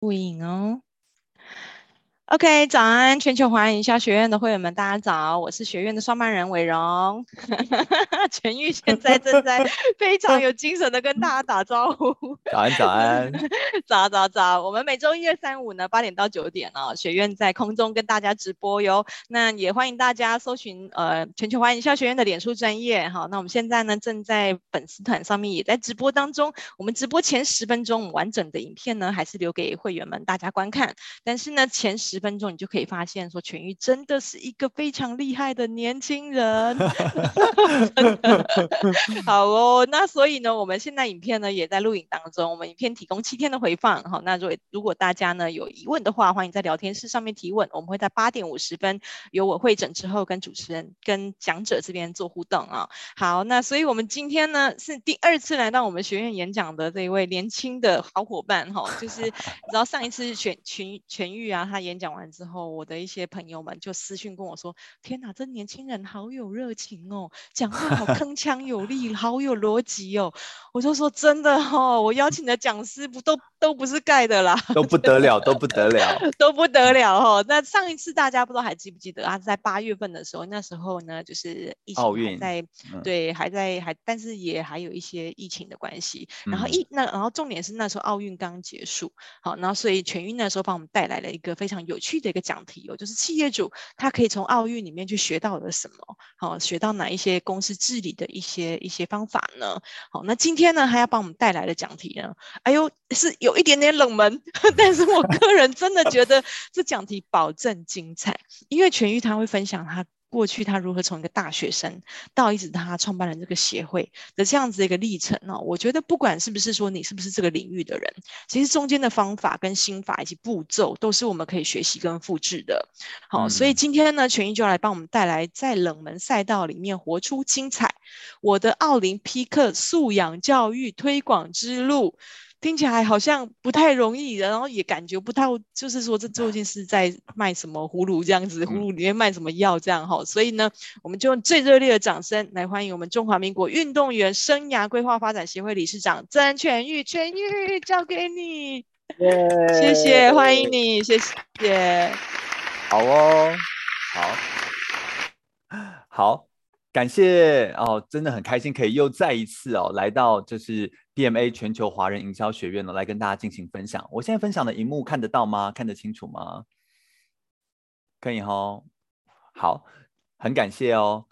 录影哦。OK，早安，全球华人营销学院的会员们，大家早，我是学院的创办人伟荣。陈玉现在正在 非常有精神的跟大家打招呼。早安，早安，早早早。我们每周一、二、三、五呢，八点到九点哦，学院在空中跟大家直播哟。那也欢迎大家搜寻呃全球华人营销学院的脸书专业哈，那我们现在呢正在粉丝团上面也在直播当中。我们直播前十分钟完整的影片呢，还是留给会员们大家观看。但是呢前十。十分钟，你就可以发现说，全玉真的是一个非常厉害的年轻人。好哦，那所以呢，我们现在影片呢也在录影当中，我们影片提供七天的回放。好，那如果如果大家呢有疑问的话，欢迎在聊天室上面提问，我们会在八点五十分由我会诊之后跟主持人跟讲者这边做互动啊。好，那所以我们今天呢是第二次来到我们学院演讲的这一位年轻的好伙伴哈，就是你知道上一次是全全全玉啊，他演讲。讲完之后，我的一些朋友们就私讯跟我说：“天哪，这年轻人好有热情哦，讲话好铿锵有力，好有逻辑哦。”我就说：“真的哦，我邀请的讲师不都都不是盖的啦，都不得了，都不得了，都不得了哦。”那上一次大家不知道还记不记得啊？在八月份的时候，那时候呢，就是疫情还在，对，还在还，但是也还有一些疫情的关系。然后一那然后重点是那时候奥运刚结束，好，然后所以全运那时候帮我们带来了一个非常有。有趣的一个讲题哦，就是企业主他可以从奥运里面去学到了什么？好，学到哪一些公司治理的一些一些方法呢？好，那今天呢，他要帮我们带来的讲题呢，哎呦，是有一点点冷门，但是我个人真的觉得这讲题保证精彩，因为全玉他会分享他。过去他如何从一个大学生到一直他创办了这个协会的这样子的一个历程呢？我觉得不管是不是说你是不是这个领域的人，其实中间的方法跟心法以及步骤都是我们可以学习跟复制的。好，所以今天呢，全玉就要来帮我们带来在冷门赛道里面活出精彩，我的奥林匹克素养教育推广之路。听起来好像不太容易，然后也感觉不到，就是说这究竟是在卖什么葫芦这样子，葫芦里面卖什么药这样哈，所以呢，我们就用最热烈的掌声来欢迎我们中华民国运动员生涯规划发展协会理事长曾全玉，全玉交给你，yeah, 谢谢，欢迎你，谢谢，好哦，好，好，感谢哦，真的很开心可以又再一次哦来到就是 PMA 全球华人营销学院呢，来跟大家进行分享。我现在分享的荧幕看得到吗？看得清楚吗？可以哈。好，很感谢哦。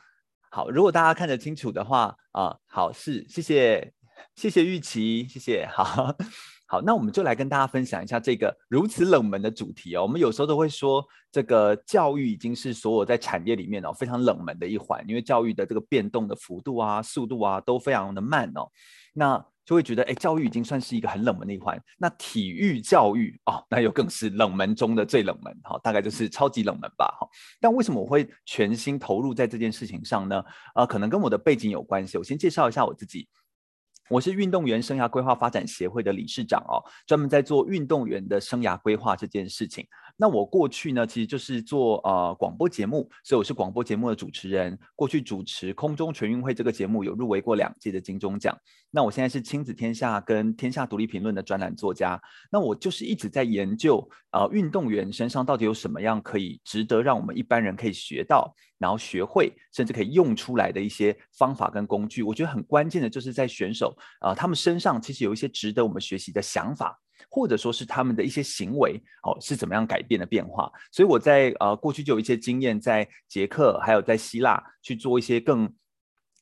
好，如果大家看得清楚的话啊，好，是，谢谢，谢谢玉琪，谢谢。好，好，那我们就来跟大家分享一下这个如此冷门的主题哦。我们有时候都会说，这个教育已经是所有在产业里面哦非常冷门的一环，因为教育的这个变动的幅度啊、速度啊都非常的慢哦。那就会觉得，哎，教育已经算是一个很冷门的一环。那体育教育哦，那又更是冷门中的最冷门，哈，大概就是超级冷门吧，哈。但为什么我会全心投入在这件事情上呢？呃，可能跟我的背景有关系。我先介绍一下我自己，我是运动员生涯规划发展协会的理事长哦，专门在做运动员的生涯规划这件事情。那我过去呢，其实就是做呃广播节目，所以我是广播节目的主持人。过去主持空中全运会这个节目，有入围过两届的金钟奖。那我现在是亲子天下跟天下独立评论的专栏作家。那我就是一直在研究呃运动员身上到底有什么样可以值得让我们一般人可以学到，然后学会，甚至可以用出来的一些方法跟工具。我觉得很关键的就是在选手啊、呃，他们身上其实有一些值得我们学习的想法。或者说是他们的一些行为哦，是怎么样改变的变化？所以我在呃过去就有一些经验，在捷克还有在希腊去做一些更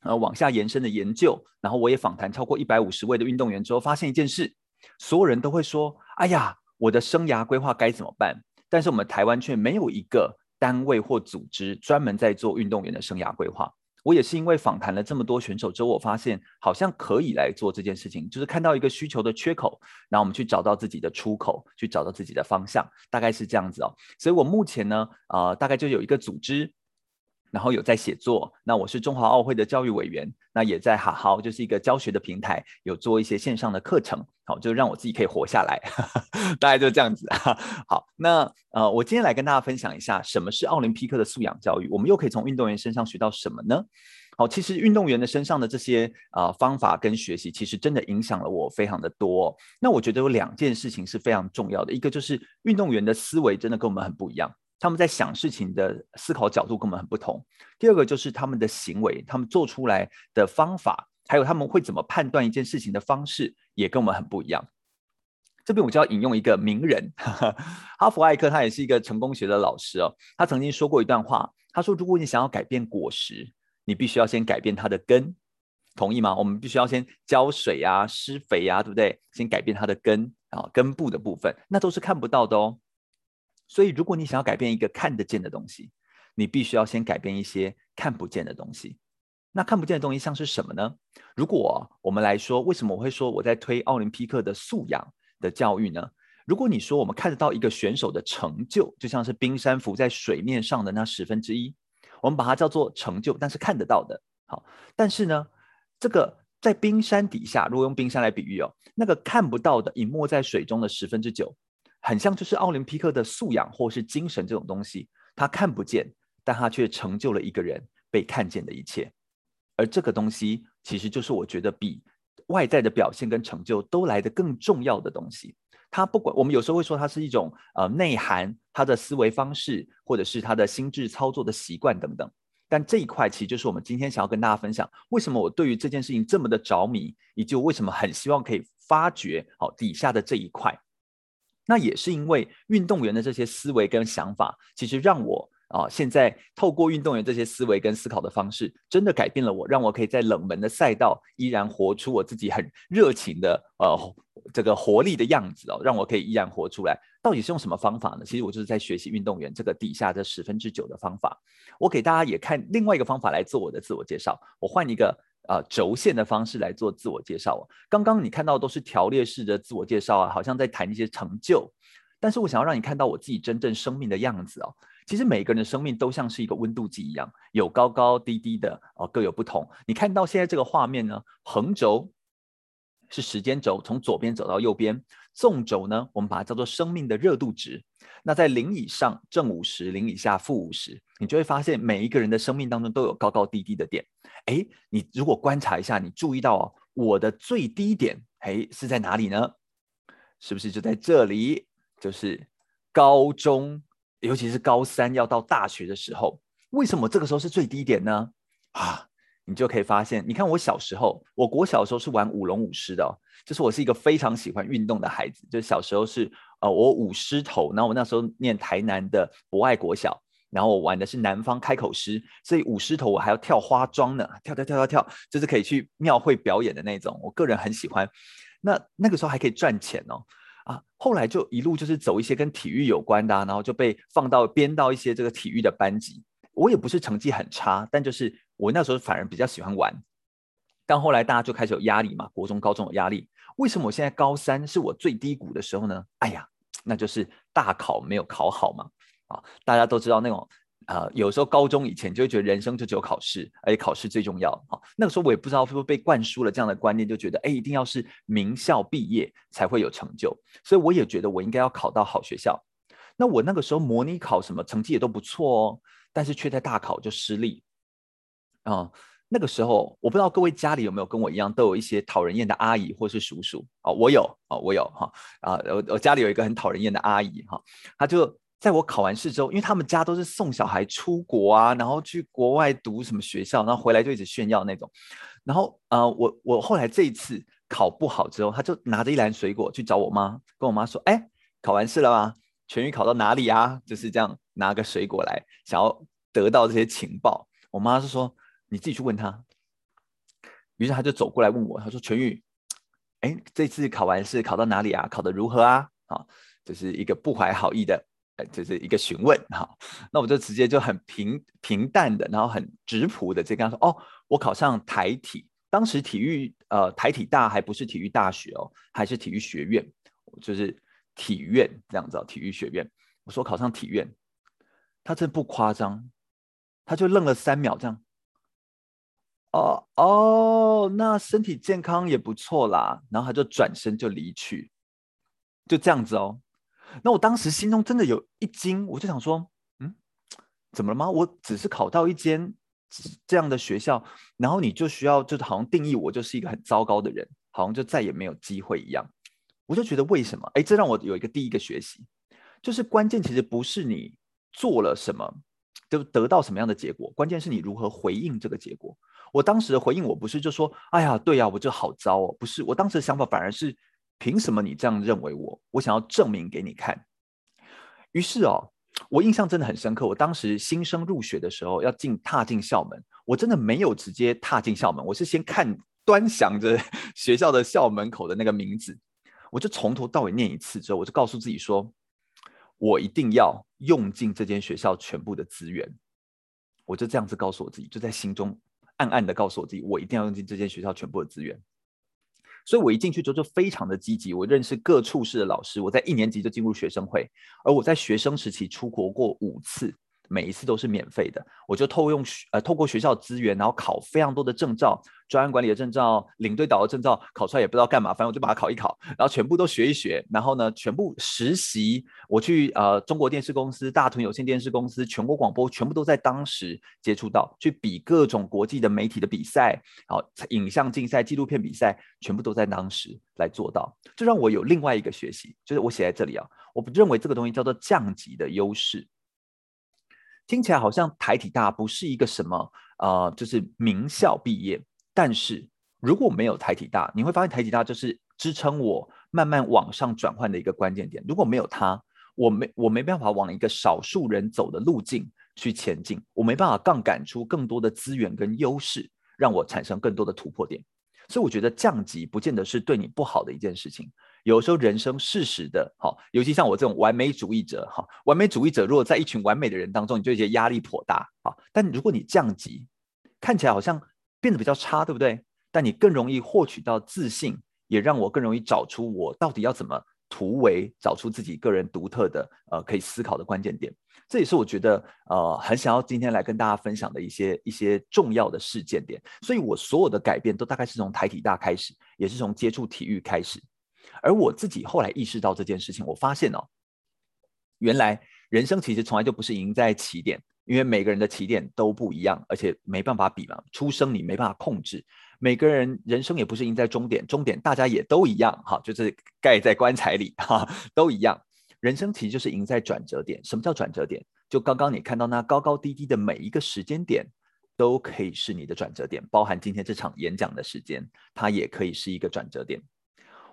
呃往下延伸的研究。然后我也访谈超过一百五十位的运动员之后，发现一件事：所有人都会说，哎呀，我的生涯规划该怎么办？但是我们台湾却没有一个单位或组织专门在做运动员的生涯规划。我也是因为访谈了这么多选手之后，我发现好像可以来做这件事情，就是看到一个需求的缺口，然后我们去找到自己的出口，去找到自己的方向，大概是这样子哦。所以我目前呢，呃，大概就有一个组织。然后有在写作，那我是中华奥会的教育委员，那也在好好就是一个教学的平台，有做一些线上的课程，好，就让我自己可以活下来，大概就这样子。好，那呃，我今天来跟大家分享一下什么是奥林匹克的素养教育，我们又可以从运动员身上学到什么呢？好，其实运动员的身上的这些啊、呃、方法跟学习，其实真的影响了我非常的多、那我觉得有两件事情是非常重要的，一个就是运动员的思维真的跟我们很不一样，他们在想事情的思考角度跟我们很不同。第二个就是他们的行为，他们做出来的方法，还有他们会怎么判断一件事情的方式，也跟我们很不一样。这边我就要引用一个名人，哈，佛艾克，他也是一个成功学的老师哦，他曾经说过一段话，他说：“如果你想要改变果实。”你必须要先改变它的根，同意吗？我们必须要先浇水啊、施肥啊，对不对？先改变它的根啊，根部的部分，那都是看不到的哦。所以，如果你想要改变一个看得见的东西，你必须要先改变一些看不见的东西。那看不见的东西像是什么呢？如果我们来说，为什么我会说我在推奥林匹克的素养的教育呢？如果你说我们看得到一个选手的成就，就像是冰山浮在水面上的那十分之一。我们把它叫做成就，但是看得到的。好，但是呢，这个在冰山底下，如果用冰山来比喻哦，那个看不到的隐没在水中的十分之九，很像就是奥林匹克的素养或是精神这种东西，它看不见，但它却成就了一个人被看见的一切。而这个东西，其实就是我觉得比外在的表现跟成就都来得更重要的东西。他不管我们有时候会说它是一种呃内涵，他的思维方式，或者是他的心智操作的习惯等等。但这一块其实就是我们今天想要跟大家分享，为什么我对于这件事情这么的着迷，以及我为什么很希望可以发掘好底下的这一块。那也是因为运动员的这些思维跟想法，其实让我。啊，现在透过运动员这些思维跟思考的方式，真的改变了我，让我可以在冷门的赛道依然活出我自己很热情的呃这个活力的样子哦，让我可以依然活出来。到底是用什么方法呢？其实我就是在学习运动员这个底下这十分之九的方法。我给大家也看另外一个方法来做我的自我介绍。我换一个啊轴线的方式来做自我介绍。刚刚你看到都是条列式的自我介绍啊，好像在谈一些成就，但是我想要让你看到我自己真正生命的样子哦。其实每个人的生命都像是一个温度计一样，有高高低低的哦，各有不同。你看到现在这个画面呢，横轴是时间轴，从左边走到右边；纵轴呢，我们把它叫做生命的热度值。那在零以上正五十，零以下负五十，你就会发现每一个人的生命当中都有高高低低的点。哎，你如果观察一下，你注意到哦，我的最低点，哎，是在哪里呢？是不是就在这里？就是高中。尤其是高三要到大学的时候，为什么这个时候是最低点呢？啊，你就可以发现，你看我小时候，我国小时候是玩舞龙舞狮的哦，就是我是一个非常喜欢运动的孩子。就小时候是呃，我舞狮头，然后我那时候念台南的博爱国小，然后我玩的是南方开口狮，所以舞狮头我还要跳花桩呢，跳跳跳跳跳，就是可以去庙会表演的那种。我个人很喜欢，那那个时候还可以赚钱哦。啊，后来就一路就是走一些跟体育有关的啊，然后就被放到编到一些这个体育的班级。我也不是成绩很差，但就是我那时候反而比较喜欢玩。但后来大家就开始有压力嘛，国中、高中有压力。为什么我现在高三是我最低谷的时候呢？哎呀，那就是大考没有考好嘛。啊，大家都知道那种。呃，有时候高中以前就会觉得人生就只有考试，而且考试最重要啊。那个时候我也不知道是不是被灌输了这样的观念，就觉得哎，一定要是名校毕业才会有成就，所以我也觉得我应该要考到好学校。那我那个时候模拟考什么成绩也都不错哦，但是却在大考就失利。啊、那个时候我不知道各位家里有没有跟我一样，都有一些讨人厌的阿姨或是叔叔啊、我有啊、我有哈啊，我、我家里有一个很讨人厌的阿姨哈，她、就。在我考完试之后，因为他们家都是送小孩出国啊，然后去国外读什么学校，然后回来就一直炫耀那种。然后，呃，我我后来这一次考不好之后，他就拿着一篮水果去找我妈，跟我妈说：“哎，考完试了吧？全宇考到哪里啊？”就是这样拿个水果来，想要得到这些情报。我妈是说：“你自己去问他。”于是他就走过来问我，他说：“全宇，哎，这次考完试考到哪里啊？考得如何啊？”啊，就是一个不怀好意的。就是一个询问哈，那我就直接就很平平淡的，然后很质朴的，就跟他说：“哦，我考上台体，当时体育呃台体大还不是体育大学哦，还是体育学院，就是体院这样子哦，体育学院。”我说考上体院，他真不夸张，他就愣了三秒，这样。哦哦，那身体健康也不错啦，然后他就转身就离去，就这样子哦。那我当时心中真的有一惊，我就想说，嗯，怎么了吗？我只是考到一间这样的学校，然后你就需要就是好像定义我就是一个很糟糕的人，好像就再也没有机会一样。我就觉得为什么？哎，这让我有一个第一个学习，就是关键其实不是你做了什么就得到什么样的结果，关键是你如何回应这个结果。我当时的回应，我不是就说，哎呀，对呀，我就好糟哦，不是，我当时的想法反而是，凭什么你这样认为我？我想要证明给你看。于是哦，我印象真的很深刻。我当时新生入学的时候，要进踏进校门，我真的没有直接踏进校门，我是先看端详着 学校的校门口的那个名字，我就从头到尾念一次之后，我就告诉自己说，我一定要用尽这间学校全部的资源。我就这样子告诉我自己，就在心中。暗暗的告诉我自己，我一定要用尽这间学校全部的资源。所以，我一进去之后就非常的积极。我认识各处室的老师，我在一年级就进入学生会，而我在学生时期出国过五次。每一次都是免费的，我就透用呃透过学校资源，然后考非常多的证照，专案管理的证照、领队导的证照，考出来也不知道干嘛，反正我就把它考一考，然后全部都学一学，然后呢，全部实习，我去呃中国电视公司、大屯有线电视公司、全国广播，全部都在当时接触到，去比各种国际的媒体的比赛，然后，影像竞赛、纪录片比赛，全部都在当时来做到，这让我有另外一个学习，就是我写在这里啊，我不认为这个东西叫做降级的优势。听起来好像台体大不是一个什么呃，就是名校毕业。但是如果没有台体大，你会发现台体大就是支撑我慢慢往上转换的一个关键点。如果没有它，我没我没办法往一个少数人走的路径去前进，我没办法杠杆出更多的资源跟优势，让我产生更多的突破点。所以我觉得降级不见得是对你不好的一件事情。有时候人生适时的，好，尤其像我这种完美主义者，哈，完美主义者如果在一群完美的人当中，你就觉得压力颇大，好，但如果你降级，看起来好像变得比较差，对不对？但你更容易获取到自信，也让我更容易找出我到底要怎么突围，找出自己个人独特的，呃，可以思考的关键点。这也是我觉得，呃，很想要今天来跟大家分享的一些一些重要的事件点。所以我所有的改变都大概是从台体大开始，也是从接触体育开始。而我自己后来意识到这件事情，我发现哦，原来人生其实从来就不是赢在起点，因为每个人的起点都不一样，而且没办法比嘛。出生你没办法控制，每个人人生也不是赢在终点，终点大家也都一样，哈，就是盖在棺材里，哈，都一样。人生其实就是赢在转折点。什么叫转折点？就刚刚你看到那高高低低的每一个时间点，都可以是你的转折点，包含今天这场演讲的时间，它也可以是一个转折点。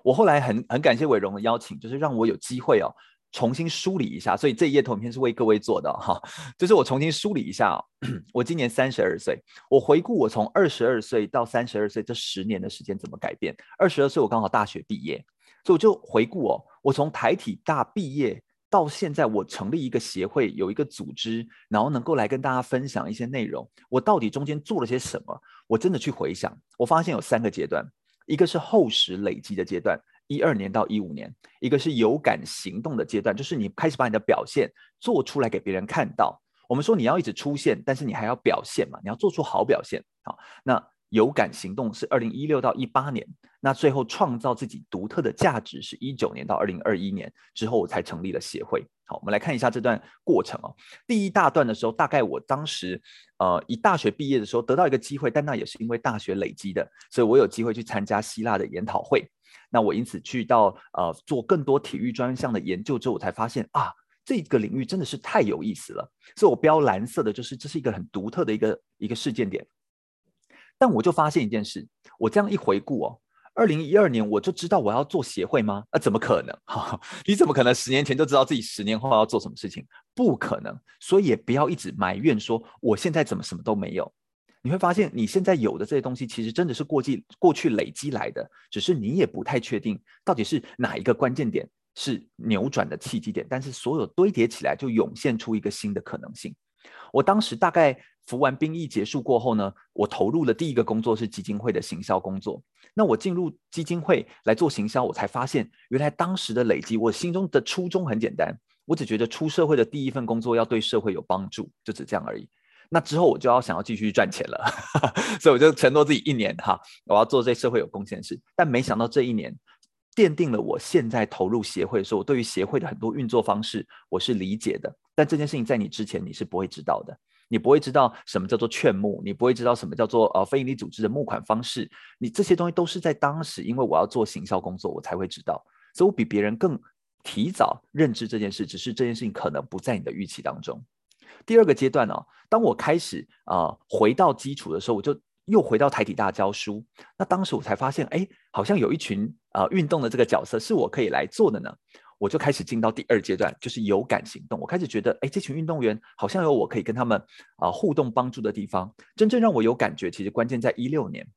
我后来很很感谢伟荣的邀请，就是让我有机会哦，重新梳理一下。所以这一页投影片是为各位做的哈，就是我重新梳理一下哦。我今年三十二岁，我回顾我从二十二岁到三十二岁这十年的时间怎么改变。二十二岁我刚好大学毕业，所以我就回顾哦，我从台体大毕业到现在，我成立一个协会，有一个组织，然后能够来跟大家分享一些内容。我到底中间做了些什么？我真的去回想，我发现有三个阶段。一个是厚实累积的阶段，一二年到一五年；一个是有感行动的阶段，就是你开始把你的表现做出来给别人看到。我们说你要一直出现，但是你还要表现嘛，你要做出好表现。好，那有感行动是二零一六到一八年，那最后创造自己独特的价值是一九年到二零二一年之后，我才成立了协会。好，我们来看一下这段过程哦。第一大段的时候，大概我当时。呃，一大学毕业的时候得到一个机会，但那也是因为大学累积的，所以我有机会去参加希腊的研讨会。那我因此去到呃做更多体育专项的研究之后，我才发现啊，这个领域真的是太有意思了。所以我标蓝色的就是这是一个很独特的一个一个事件点。但我就发现一件事，我这样一回顾哦。二零一二年我就知道我要做协会吗？啊，怎么可能？哈，你怎么可能十年前就知道自己十年后要做什么事情？不可能。所以也不要一直埋怨说我现在怎么什么都没有。你会发现你现在有的这些东西，其实真的是过去过去累积来的，只是你也不太确定到底是哪一个关键点是扭转的契机点。但是所有堆叠起来，就涌现出一个新的可能性。我当时大概服完兵役结束过后呢，我投入的第一个工作是基金会的行销工作。那我进入基金会来做行销，我才发现原来当时的累积，我心中的初衷很简单，我只觉得出社会的第一份工作要对社会有帮助，就只这样而已。那之后我就要想要继续赚钱了，所以我就承诺自己一年哈，我要做对社会有贡献的事。但没想到这一年奠定了我现在投入协会的时候，我对于协会的很多运作方式我是理解的，但这件事情在你之前你是不会知道的。你不会知道什么叫做劝募，你不会知道什么叫做呃非营利组织的募款方式。你这些东西都是在当时，因为我要做行销工作，我才会知道。所以我比别人更提早认知这件事，只是这件事情可能不在你的预期当中。第二个阶段呢、当我开始啊、呃、回到基础的时候，我就又回到台体大教书。那当时我才发现，哎，好像有一群啊、呃、运动的这个角色是我可以来做的呢。我就开始进到第二阶段，就是有感行动。我开始觉得，哎，这群运动员好像有我可以跟他们啊、互动帮助的地方。真正让我有感觉，其实关键在一六年。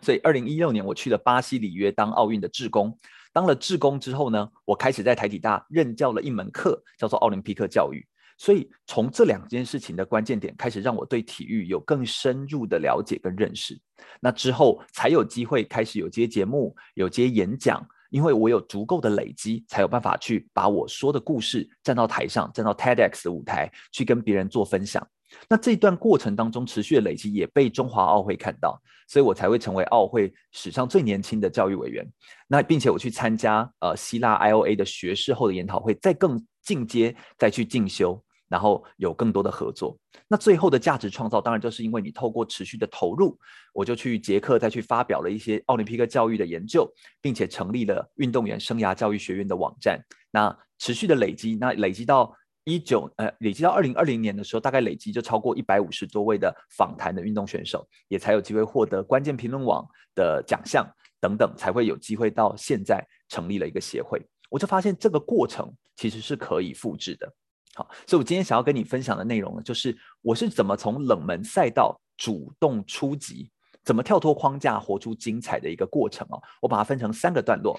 所以二零一六年我去了巴西里约当奥运的志工。当了志工之后呢，我开始在台体大任教了一门课，叫做奥林匹克教育。所以从这两件事情的关键点开始，让我对体育有更深入的了解跟认识。那之后才有机会开始有接节目，有接演讲。因为我有足够的累积，才有办法去把我说的故事站到台上，站到 TEDx 的舞台去跟别人做分享。那这一段过程当中持续的累积也被中华奥会看到，所以我才会成为奥会史上最年轻的教育委员。那并且我去参加呃希腊 IOA 的学士后的研讨会，再更进阶，再去进修。然后有更多的合作，那最后的价值创造，当然就是因为你透过持续的投入，我就去捷克再去发表了一些奥林匹克教育的研究，并且成立了运动员生涯教育学院的网站。那持续的累积，那累积到一九呃，累积到二零二零年的时候，大概累积就超过一百五十多位的访谈的运动选手，也才有机会获得关键评论网的奖项等等，才会有机会到现在成立了一个协会。我就发现这个过程其实是可以复制的。好，所以我今天想要跟你分享的内容呢，就是我是怎么从冷门赛道主动出击，怎么跳脱框架，活出精彩的一个过程哦。我把它分成三个段落，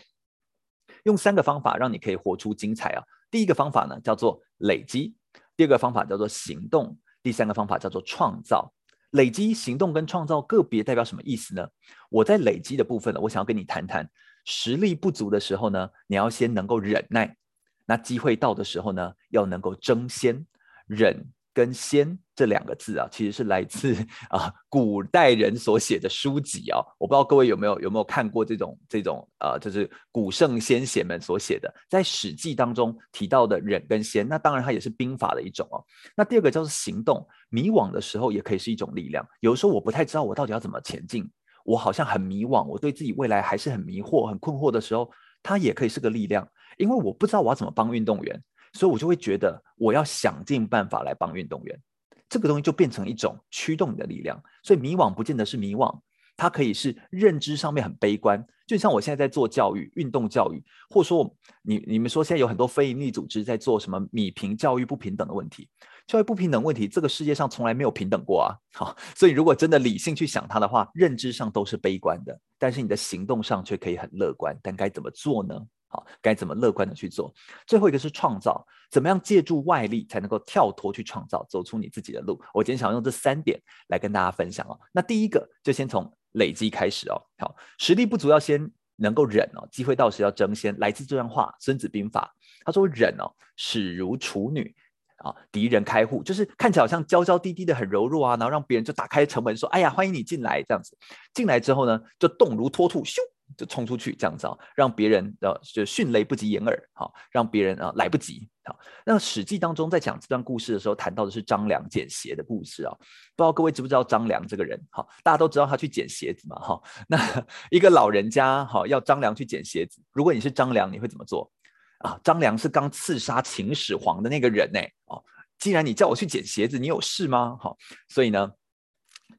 用三个方法让你可以活出精彩啊。第一个方法呢叫做累积，第二个方法叫做行动，第三个方法叫做创造。累积、行动跟创造个别代表什么意思呢？我在累积的部分呢，我想要跟你谈谈，实力不足的时候呢，你要先能够忍耐。那机会到的时候呢，要能够争先，忍跟先这两个字啊，其实是来自啊古代人所写的书籍啊。我不知道各位有没有有没有看过这种这种呃，就是古圣先贤们所写的，在《史记》当中提到的忍跟先，那当然它也是兵法的一种哦。那第二个叫做行动，迷惘的时候也可以是一种力量。有时候我不太知道我到底要怎么前进，我好像很迷惘，我对自己未来还是很迷惑、很困惑的时候，它也可以是个力量。因为我不知道我要怎么帮运动员，所以我就会觉得我要想尽办法来帮运动员。这个东西就变成一种驱动你的力量。所以迷惘不见得是迷惘，它可以是认知上面很悲观。就像我现在在做教育、运动教育，或说你你们说现在有很多非营利组织在做什么米平教育不平等的问题，教育不平等问题，这个世界上从来没有平等过啊。好，所以如果真的理性去想它的话，认知上都是悲观的，但是你的行动上却可以很乐观。但该怎么做呢？该怎么乐观的去做？最后一个是创造，怎么样借助外力才能够跳脱去创造，走出你自己的路？我今天想用这三点来跟大家分享哦。那第一个就先从累积开始哦。好，实力不足要先能够忍哦，机会到时要争先。来自这段话，《孙子兵法》他说：“忍哦，始如处女啊，敌人开户，就是看起来好像娇娇滴滴的很柔弱啊，然后让别人就打开城门说：‘哎呀，欢迎你进来’这样子。进来之后呢，就动如脱兔，咻。”就冲出去这样子啊，让别人的就迅雷不及掩耳，好，让别人啊来不及。好，那《史记》当中在讲这段故事的时候，谈到的是张良捡鞋的故事啊。不知道各位知不知道张良这个人？好，大家都知道他去捡鞋子嘛。哈，那一个老人家好要张良去捡鞋子，如果你是张良，你会怎么做啊？张良是刚刺杀秦始皇的那个人呢。哦，既然你叫我去捡鞋子，你有事吗？好，所以呢。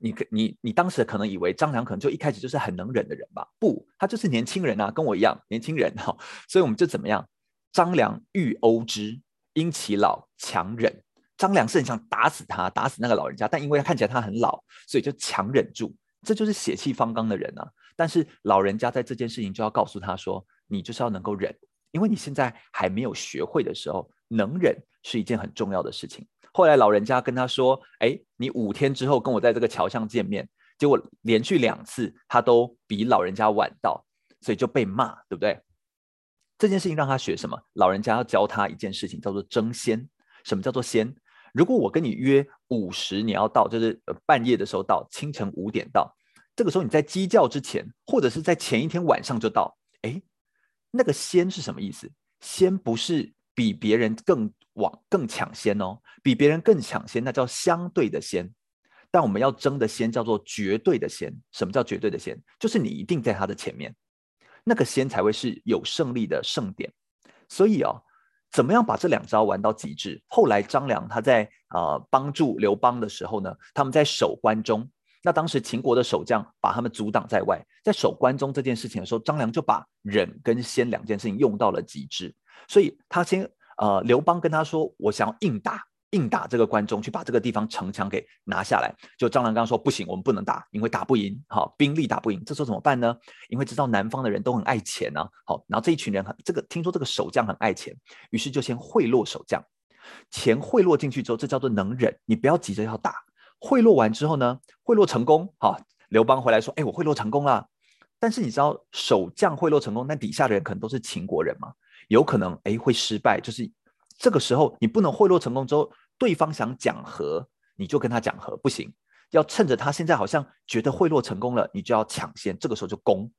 你可你你当时可能以为张良可能就一开始就是很能忍的人吧？不，他就是年轻人啊，跟我一样年轻人哈。所以我们就怎么样？张良欲殴之，因其老强忍。张良是很想打死他，打死那个老人家，但因为他看起来他很老，所以就强忍住。这就是血气方刚的人啊。但是老人家在这件事情就要告诉他说：你就是要能够忍，因为你现在还没有学会的时候，能忍是一件很重要的事情。后来老人家跟他说：“哎，你五天之后跟我在这个桥上见面。”结果连续两次他都比老人家晚到，所以就被骂，对不对？这件事情让他学什么？老人家要教他一件事情，叫做争先。什么叫做先？如果我跟你约五时你要到，就是半夜的时候到，清晨五点到，这个时候你在鸡叫之前，或者是在前一天晚上就到，哎，那个先是什么意思？先不是比别人更。往更抢先哦，比别人更抢先，那叫相对的先。但我们要争的先叫做绝对的先。什么叫绝对的先？就是你一定在他的前面，那个先才会是有胜利的胜点。所以哦，怎么样把这两招玩到极致？后来张良他在呃帮助刘邦的时候呢，他们在守关中。那当时秦国的守将把他们阻挡在外，在守关中这件事情的时候，张良就把忍跟先两件事情用到了极致。所以他先呃，刘邦跟他说：“我想要硬打，硬打这个关中，去把这个地方城墙给拿下来。”就张良刚说：“不行，我们不能打，因为打不赢，好，兵力打不赢。这时候怎么办呢？因为知道南方的人都很爱钱呢、好，然后这一群人很这个听说这个守将很爱钱，于是就先贿赂守将，钱贿赂进去之后，这叫做能忍。你不要急着要打。”贿赂完之后呢，贿赂成功，好，刘邦回来说：“哎，我贿赂成功了。”但是你知道，守将贿赂成功，那底下的人可能都是秦国人嘛，有可能哎会失败。就是这个时候，你不能贿赂成功之后，对方想讲和，你就跟他讲和，不行，要趁着他现在好像觉得贿赂成功了，你就要抢先，这个时候就攻。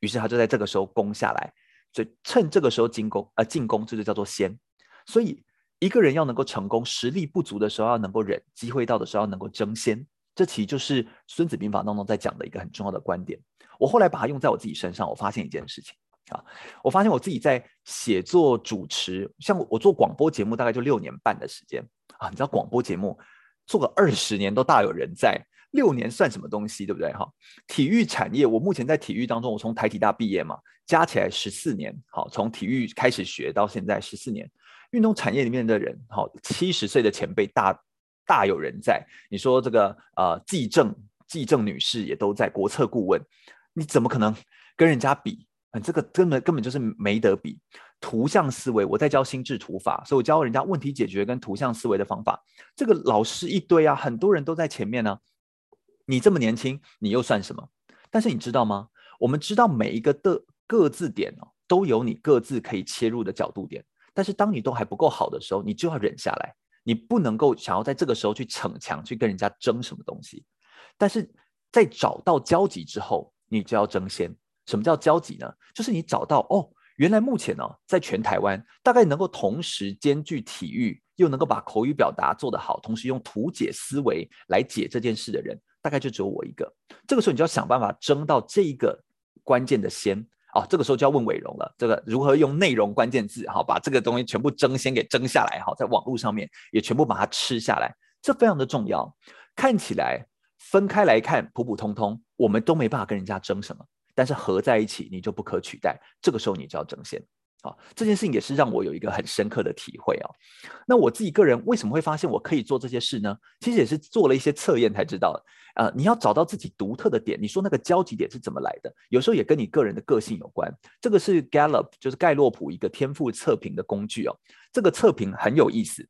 于是他就在这个时候攻下来，所以趁这个时候进攻，呃，进攻这就叫做先。所以。一个人要能够成功，实力不足的时候要能够忍，机会到的时候要能够争先。这其实就是《孙子兵法》当中在讲的一个很重要的观点。我后来把它用在我自己身上，我发现一件事情啊，我发现我自己在写作、主持，像我做广播节目，大概就六年半的时间啊。你知道广播节目做个二十年都大有人在，六年算什么东西，对不对？哈，体育产业，我目前在体育当中，我从台体大毕业嘛，加起来十四年，好，从体育开始学到现在十四年。运动产业里面的人，好，七十岁的前辈大大有人在。你说这个呃，季正季正女士也都在国策顾问，你怎么可能跟人家比？嗯，这个根本根本就是没得比。图像思维，我在教心智图法，所以我教人家问题解决跟图像思维的方法。这个老师一堆啊，很多人都在前面呢、你这么年轻，你又算什么？但是你知道吗？我们知道每一个的各自点哦，都有你各自可以切入的角度点。但是当你都还不够好的时候，你就要忍下来，你不能够想要在这个时候去逞强，去跟人家争什么东西。但是在找到交集之后，你就要争先。什么叫交集呢？就是你找到哦，原来目前呢、哦，在全台湾大概能够同时兼具体育，又能够把口语表达做得好，同时用图解思维来解这件事的人，大概就只有我一个。这个时候，你就要想办法争到这一个关键的先。哦，这个时候就要问伟荣了。这个如何用内容关键字，好把这个东西全部争先给争下来，好在网络上面也全部把它吃下来，这非常的重要。看起来分开来看普普通通，我们都没办法跟人家争什么，但是合在一起你就不可取代。这个时候你就要争先。好，这件事情也是让我有一个很深刻的体会哦。那我自己个人为什么会发现我可以做这些事呢？其实也是做了一些测验才知道的。呃，你要找到自己独特的点，你说那个交集点是怎么来的？有时候也跟你个人的个性有关。这个是 Gallup，就是盖洛普一个天赋测评的工具哦。这个测评很有意思，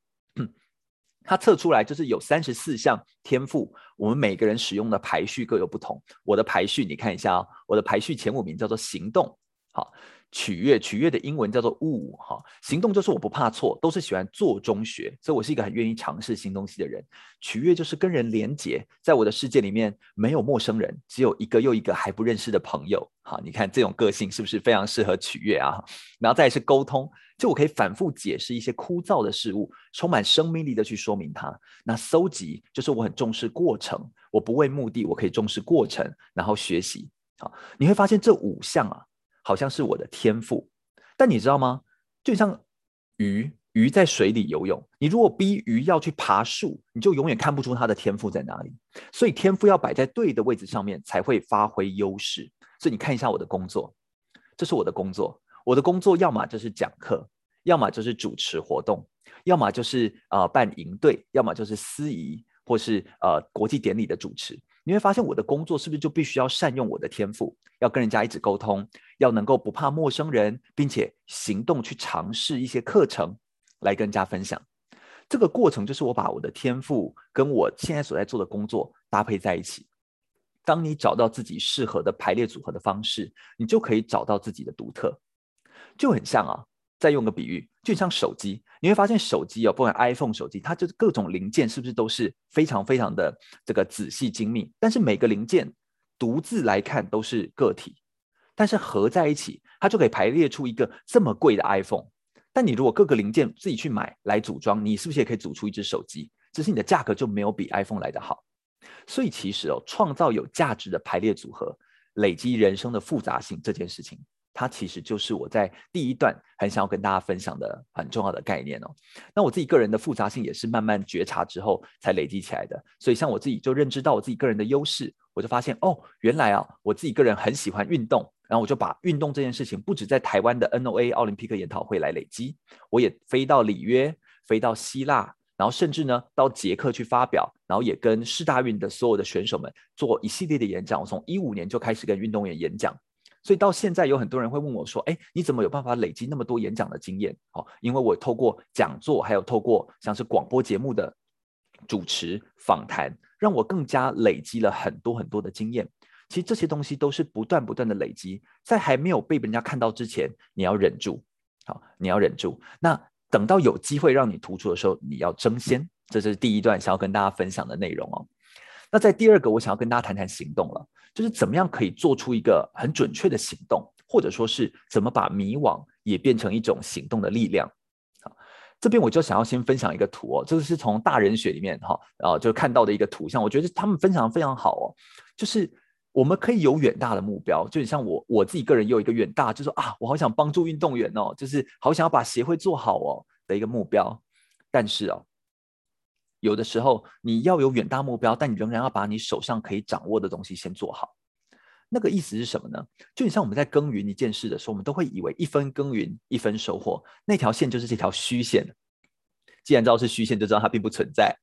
它测出来就是有三十四项天赋，我们每个人使用的排序各有不同。我的排序你看一下哦，我的排序前五名叫做行动，好。取悦，取悦的英文叫做物哈。行动就是我不怕错，都是喜欢做中学，所以我是一个很愿意尝试新东西的人。取悦就是跟人连结，在我的世界里面没有陌生人，只有一个又一个还不认识的朋友。好，你看这种个性是不是非常适合取悦啊？然后再是沟通，就我可以反复解释一些枯燥的事物，充满生命力的去说明它。那搜集就是我很重视过程，我不为目的，我可以重视过程，然后学习。好，你会发现这五项啊。好像是我的天赋，但你知道吗？就像鱼，鱼在水里游泳，你如果逼鱼要去爬树，你就永远看不出它的天赋在哪里。所以天赋要摆在对的位置上面，才会发挥优势。所以你看一下我的工作，这是我的工作。我的工作要么就是讲课，要么就是主持活动，要么就是呃办营队，要么就是司仪，或是呃国际典礼的主持。你会发现我的工作是不是就必须要善用我的天赋，要跟人家一直沟通，要能够不怕陌生人，并且行动去尝试一些课程来跟人家分享。这个过程就是我把我的天赋跟我现在所在做的工作搭配在一起。当你找到自己适合的排列组合的方式，你就可以找到自己的独特，就很像啊。再用个比喻，就像手机，你会发现手机哦，不管 iPhone 手机，它就是各种零件是不是都是非常非常的这个仔细精密？但是每个零件独自来看都是个体，但是合在一起，它就可以排列出一个这么贵的 iPhone。但你如果各个零件自己去买来组装，你是不是也可以组出一只手机？只是你的价格就没有比 iPhone 来的好。所以其实哦，创造有价值的排列组合，累积人生的复杂性这件事情。它其实就是我在第一段很想要跟大家分享的很重要的概念哦。那我自己个人的复杂性也是慢慢觉察之后才累积起来的。所以像我自己就认知到我自己个人的优势，我就发现哦，原来啊，我自己个人很喜欢运动，然后我就把运动这件事情不止在台湾的 NOA 奥林匹克研讨会来累积，我也飞到里约，飞到希腊，然后甚至呢到捷克去发表，然后也跟世大运的所有的选手们做一系列的演讲。我从一五年就开始跟运动员演讲。所以到现在有很多人会问我说：“哎，你怎么有办法累积那么多演讲的经验？”哦，因为我透过讲座，还有透过像是广播节目的主持访谈，让我更加累积了很多很多的经验。其实这些东西都是不断不断的累积，在还没有被人家看到之前，你要忍住，好，你要忍住。那等到有机会让你突出的时候，你要争先。这是第一段想要跟大家分享的内容哦。那在第二个，我想要跟大家谈谈行动了。就是怎么样可以做出一个很准确的行动，或者说是怎么把迷惘也变成一种行动的力量。好，这边我就想要先分享一个图哦，这个是从大人学里面哈，然后就看到的一个图像，我觉得他们分享的非常好哦。就是我们可以有远大的目标，就像我我自己个人有一个远大，就是说啊，我好想帮助运动员哦，就是好想要把协会做好哦的一个目标，但是哦。有的时候你要有远大目标，但你仍然要把你手上可以掌握的东西先做好。那个意思是什么呢？就你像我们在耕耘一件事的时候，我们都会以为一分耕耘一分收获，那条线就是这条虚线。既然知道是虚线，就知道它并不存在，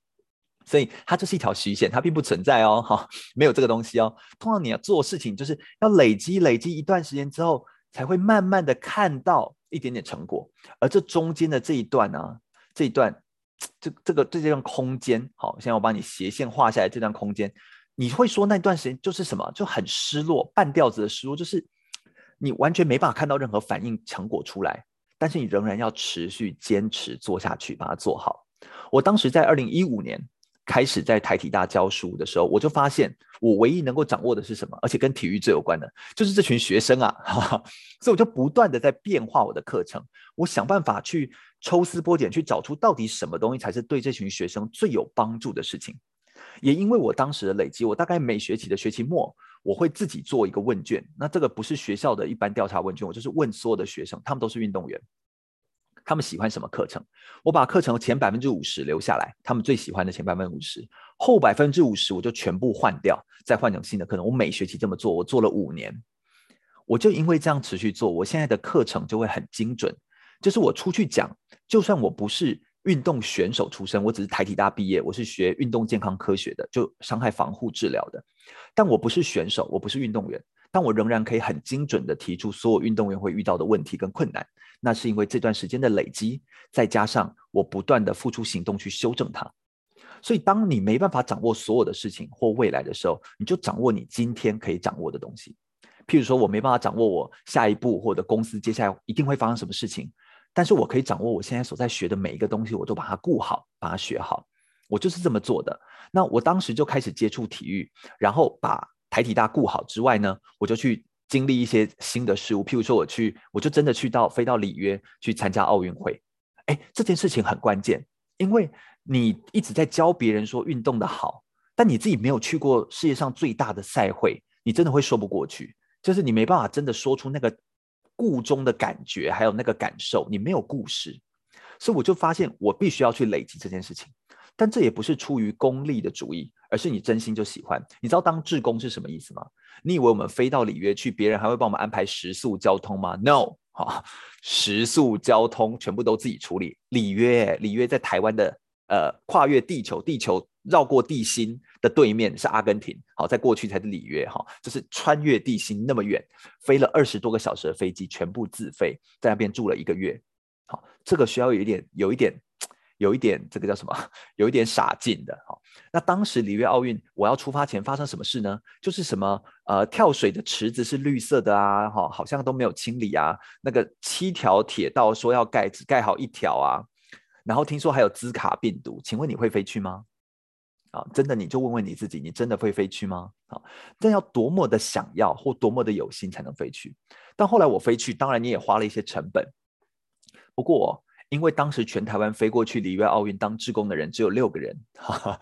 所以它就是一条虚线，它并不存在哦，哈，没有这个东西哦。通常你要做事情，就是要累积累积一段时间之后，才会慢慢的看到一点点成果。而这中间的这一段呢、啊，这一段。这这个这段空间，好，现在我帮你斜线画下来。这段空间，你会说那段时间就是什么？就很失落，半吊子的失落，就是你完全没办法看到任何反应成果出来，但是你仍然要持续坚持做下去，把它做好。我当时在二零一五年。开始在台体大教书的时候，我就发现我唯一能够掌握的是什么，而且跟体育最有关的，就是这群学生啊，哈哈，所以我就不断的在变化我的课程，我想办法去抽丝剥茧，去找出到底什么东西才是对这群学生最有帮助的事情。也因为我当时的累积，我大概每学期的学期末，我会自己做一个问卷，那这个不是学校的一般调查问卷，我就是问所有的学生，他们都是运动员。他们喜欢什么课程？我把课程前百分之五十留下来，他们最喜欢的前百分之五十，后百分之五十我就全部换掉，再换成新的课程。我每学期这么做，我做了五年，我就因为这样持续做，我现在的课程就会很精准。就是我出去讲，就算我不是运动选手出身，我只是台体大毕业，我是学运动健康科学的，就伤害防护治疗的，但我不是选手，我不是运动员。但我仍然可以很精准的提出所有运动员会遇到的问题跟困难，那是因为这段时间的累积，再加上我不断的付出行动去修正它。所以，当你没办法掌握所有的事情或未来的时候，你就掌握你今天可以掌握的东西。譬如说，我没办法掌握我下一步或者公司接下来一定会发生什么事情，但是我可以掌握我现在所在学的每一个东西，我都把它顾好，把它学好。我就是这么做的。那我当时就开始接触体育，然后把。台体大顾好之外呢，我就去经历一些新的事物。譬如说，我去，我就真的去到飞到里约去参加奥运会。哎，这件事情很关键，因为你一直在教别人说运动的好，但你自己没有去过世界上最大的赛会，你真的会说不过去。就是你没办法真的说出那个故中的感觉，还有那个感受，你没有故事。所以我就发现，我必须要去累积这件事情。但这也不是出于功利的主义，而是你真心就喜欢。你知道当志工是什么意思吗？你以为我们飞到里约去，别人还会帮我们安排食宿交通吗？No，哈，食宿交通全部都自己处理。里约，里约在台湾的呃跨越地球，地球绕过地心的对面是阿根廷，好，在过去才是里约哈，就是穿越地心那么远，飞了二十多个小时的飞机，全部自费，在那边住了一个月。好，这个需要有一点，有一点。有一点这个叫什么？有一点傻劲的哈。那当时里约奥运，我要出发前发生什么事呢？就是什么呃，跳水的池子是绿色的啊，哈，好像都没有清理啊。那个七条铁道说要盖，只盖好一条啊。然后听说还有兹卡病毒，请问你会飞去吗？啊，真的你就问问你自己，你真的会飞去吗？啊，但要多么的想要或多么的有心才能飞去。但后来我飞去，当然你也花了一些成本。不过因为当时全台湾飞过去里约奥运当志工的人只有六个人，哈哈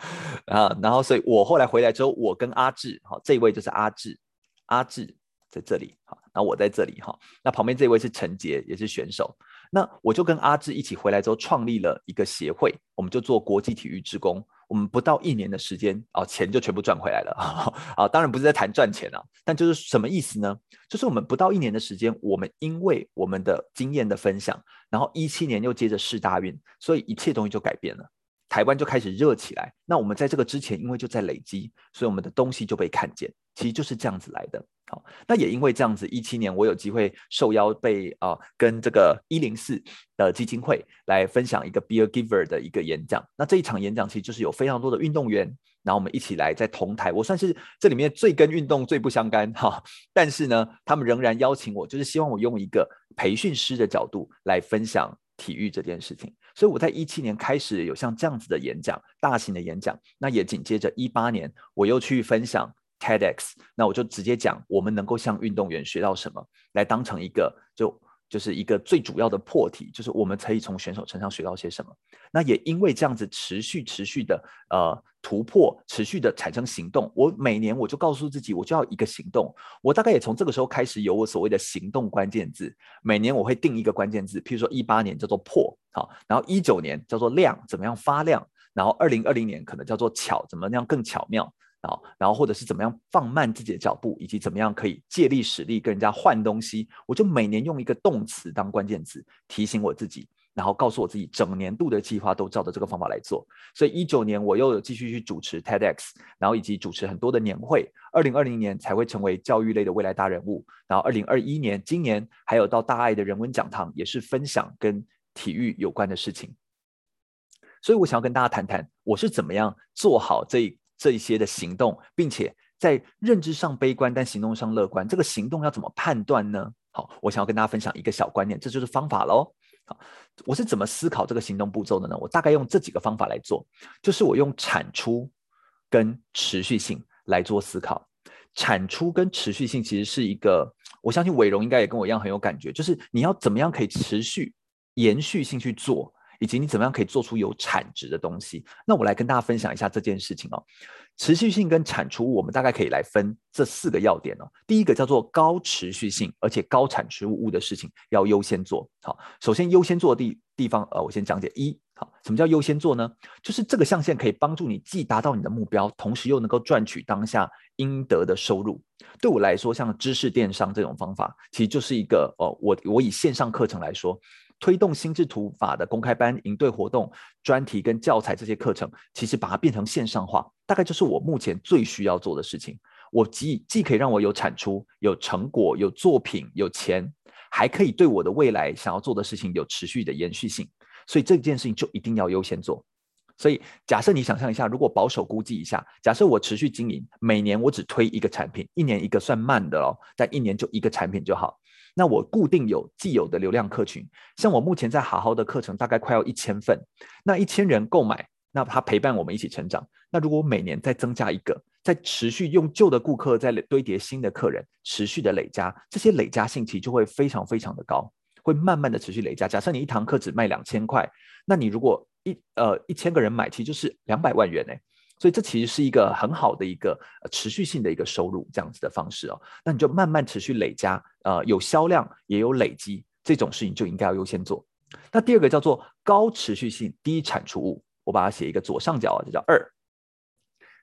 啊，然后所以我后来回来之后，我跟阿志，好，这一位就是阿志，阿志在这里，好，那我在这里，哈，那旁边这位是陈杰，也是选手。那我就跟阿志一起回来之后，创立了一个协会，我们就做国际体育志工。我们不到一年的时间，哦，钱就全部赚回来了，啊，当然不是在谈赚钱啊，但就是什么意思呢？就是我们不到一年的时间，我们因为我们的经验的分享，然后一七年又接着试大运，所以一切东西就改变了。台湾就开始热起来，那我们在这个之前，因为就在累积，所以我们的东西就被看见，其实就是这样子来的。好，那也因为这样子，一七年我有机会受邀被啊、跟这个一零四的基金会来分享一个 Be a Giver 的一个演讲。那这一场演讲其实就是有非常多的运动员，然后我们一起来在同台，我算是这里面最跟运动最不相干哈，但是呢，他们仍然邀请我，就是希望我用一个培训师的角度来分享体育这件事情。所以我在一七年开始有像这样子的演讲，大型的演讲，那也紧接着一八年我又去分享 TEDx，那我就直接讲我们能够向运动员学到什么，来当成一个就就是一个最主要的破题，就是我们可以从选手身上学到些什么。那也因为这样子持续持续的呃突破，持续的产生行动，我每年我就告诉自己，我就要一个行动。我大概也从这个时候开始有我所谓的行动关键字，每年我会定一个关键字，譬如说一八年叫做破。好，然后一九年叫做亮，怎么样发亮？然后二零二零年可能叫做巧，怎么样更巧妙？啊，然后或者是怎么样放慢自己的脚步，以及怎么样可以借力使力跟人家换东西？我就每年用一个动词当关键词提醒我自己，然后告诉我自己整年度的计划都照着这个方法来做。所以一九年我又有继续去主持 TEDx，然后以及主持很多的年会。二零二零年才会成为教育类的未来大人物。然后二零二一年今年还有到大爱的人文讲堂，也是分享跟。体育有关的事情，所以我想要跟大家谈谈，我是怎么样做好这这一些的行动，并且在认知上悲观，但行动上乐观。这个行动要怎么判断呢？好，我想要跟大家分享一个小观念，这就是方法喽。好，我是怎么思考这个行动步骤的呢？我大概用这几个方法来做，就是我用产出跟持续性来做思考。产出跟持续性其实是一个，我相信伟荣应该也跟我一样很有感觉，就是你要怎么样可以持续。延续性去做，以及你怎么样可以做出有产值的东西。那我来跟大家分享一下这件事情哦。持续性跟产出，我们大概可以来分这四个要点哦。第一个叫做高持续性，而且高产出物的事情要优先做。好，首先优先做的地地方，呃，我先讲解一。好，什么叫优先做呢？就是这个象限可以帮助你既达到你的目标，同时又能够赚取当下应得的收入。对我来说，像知识电商这种方法，其实就是一个哦，我我以线上课程来说。推动心智图法的公开班、营队活动、专题跟教材这些课程，其实把它变成线上化，大概就是我目前最需要做的事情。我既既可以让我有产出、有成果、有作品、有钱，还可以对我的未来想要做的事情有持续的延续性。所以这件事情就一定要优先做。所以假设你想象一下，如果保守估计一下，假设我持续经营，每年我只推一个产品，一年一个算慢的哦，但一年就一个产品就好。那我固定有既有的流量客群，像我目前在好好的课程大概快要一千份，那一千人购买，那他陪伴我们一起成长。那如果我每年再增加一个，再持续用旧的顾客再堆叠新的客人，持续的累加，这些累加性其实就会非常非常的高，会慢慢的持续累加。假设你一堂课只卖两千块，那你如果一呃一千个人买，其实就是两百万元呢。所以这其实是一个很好的一个持续性的一个收入这样子的方式哦，那你就慢慢持续累加，呃，有销量也有累积，这种事情就应该要优先做。那第二个叫做高持续性低产出物，我把它写一个左上角啊，这叫二。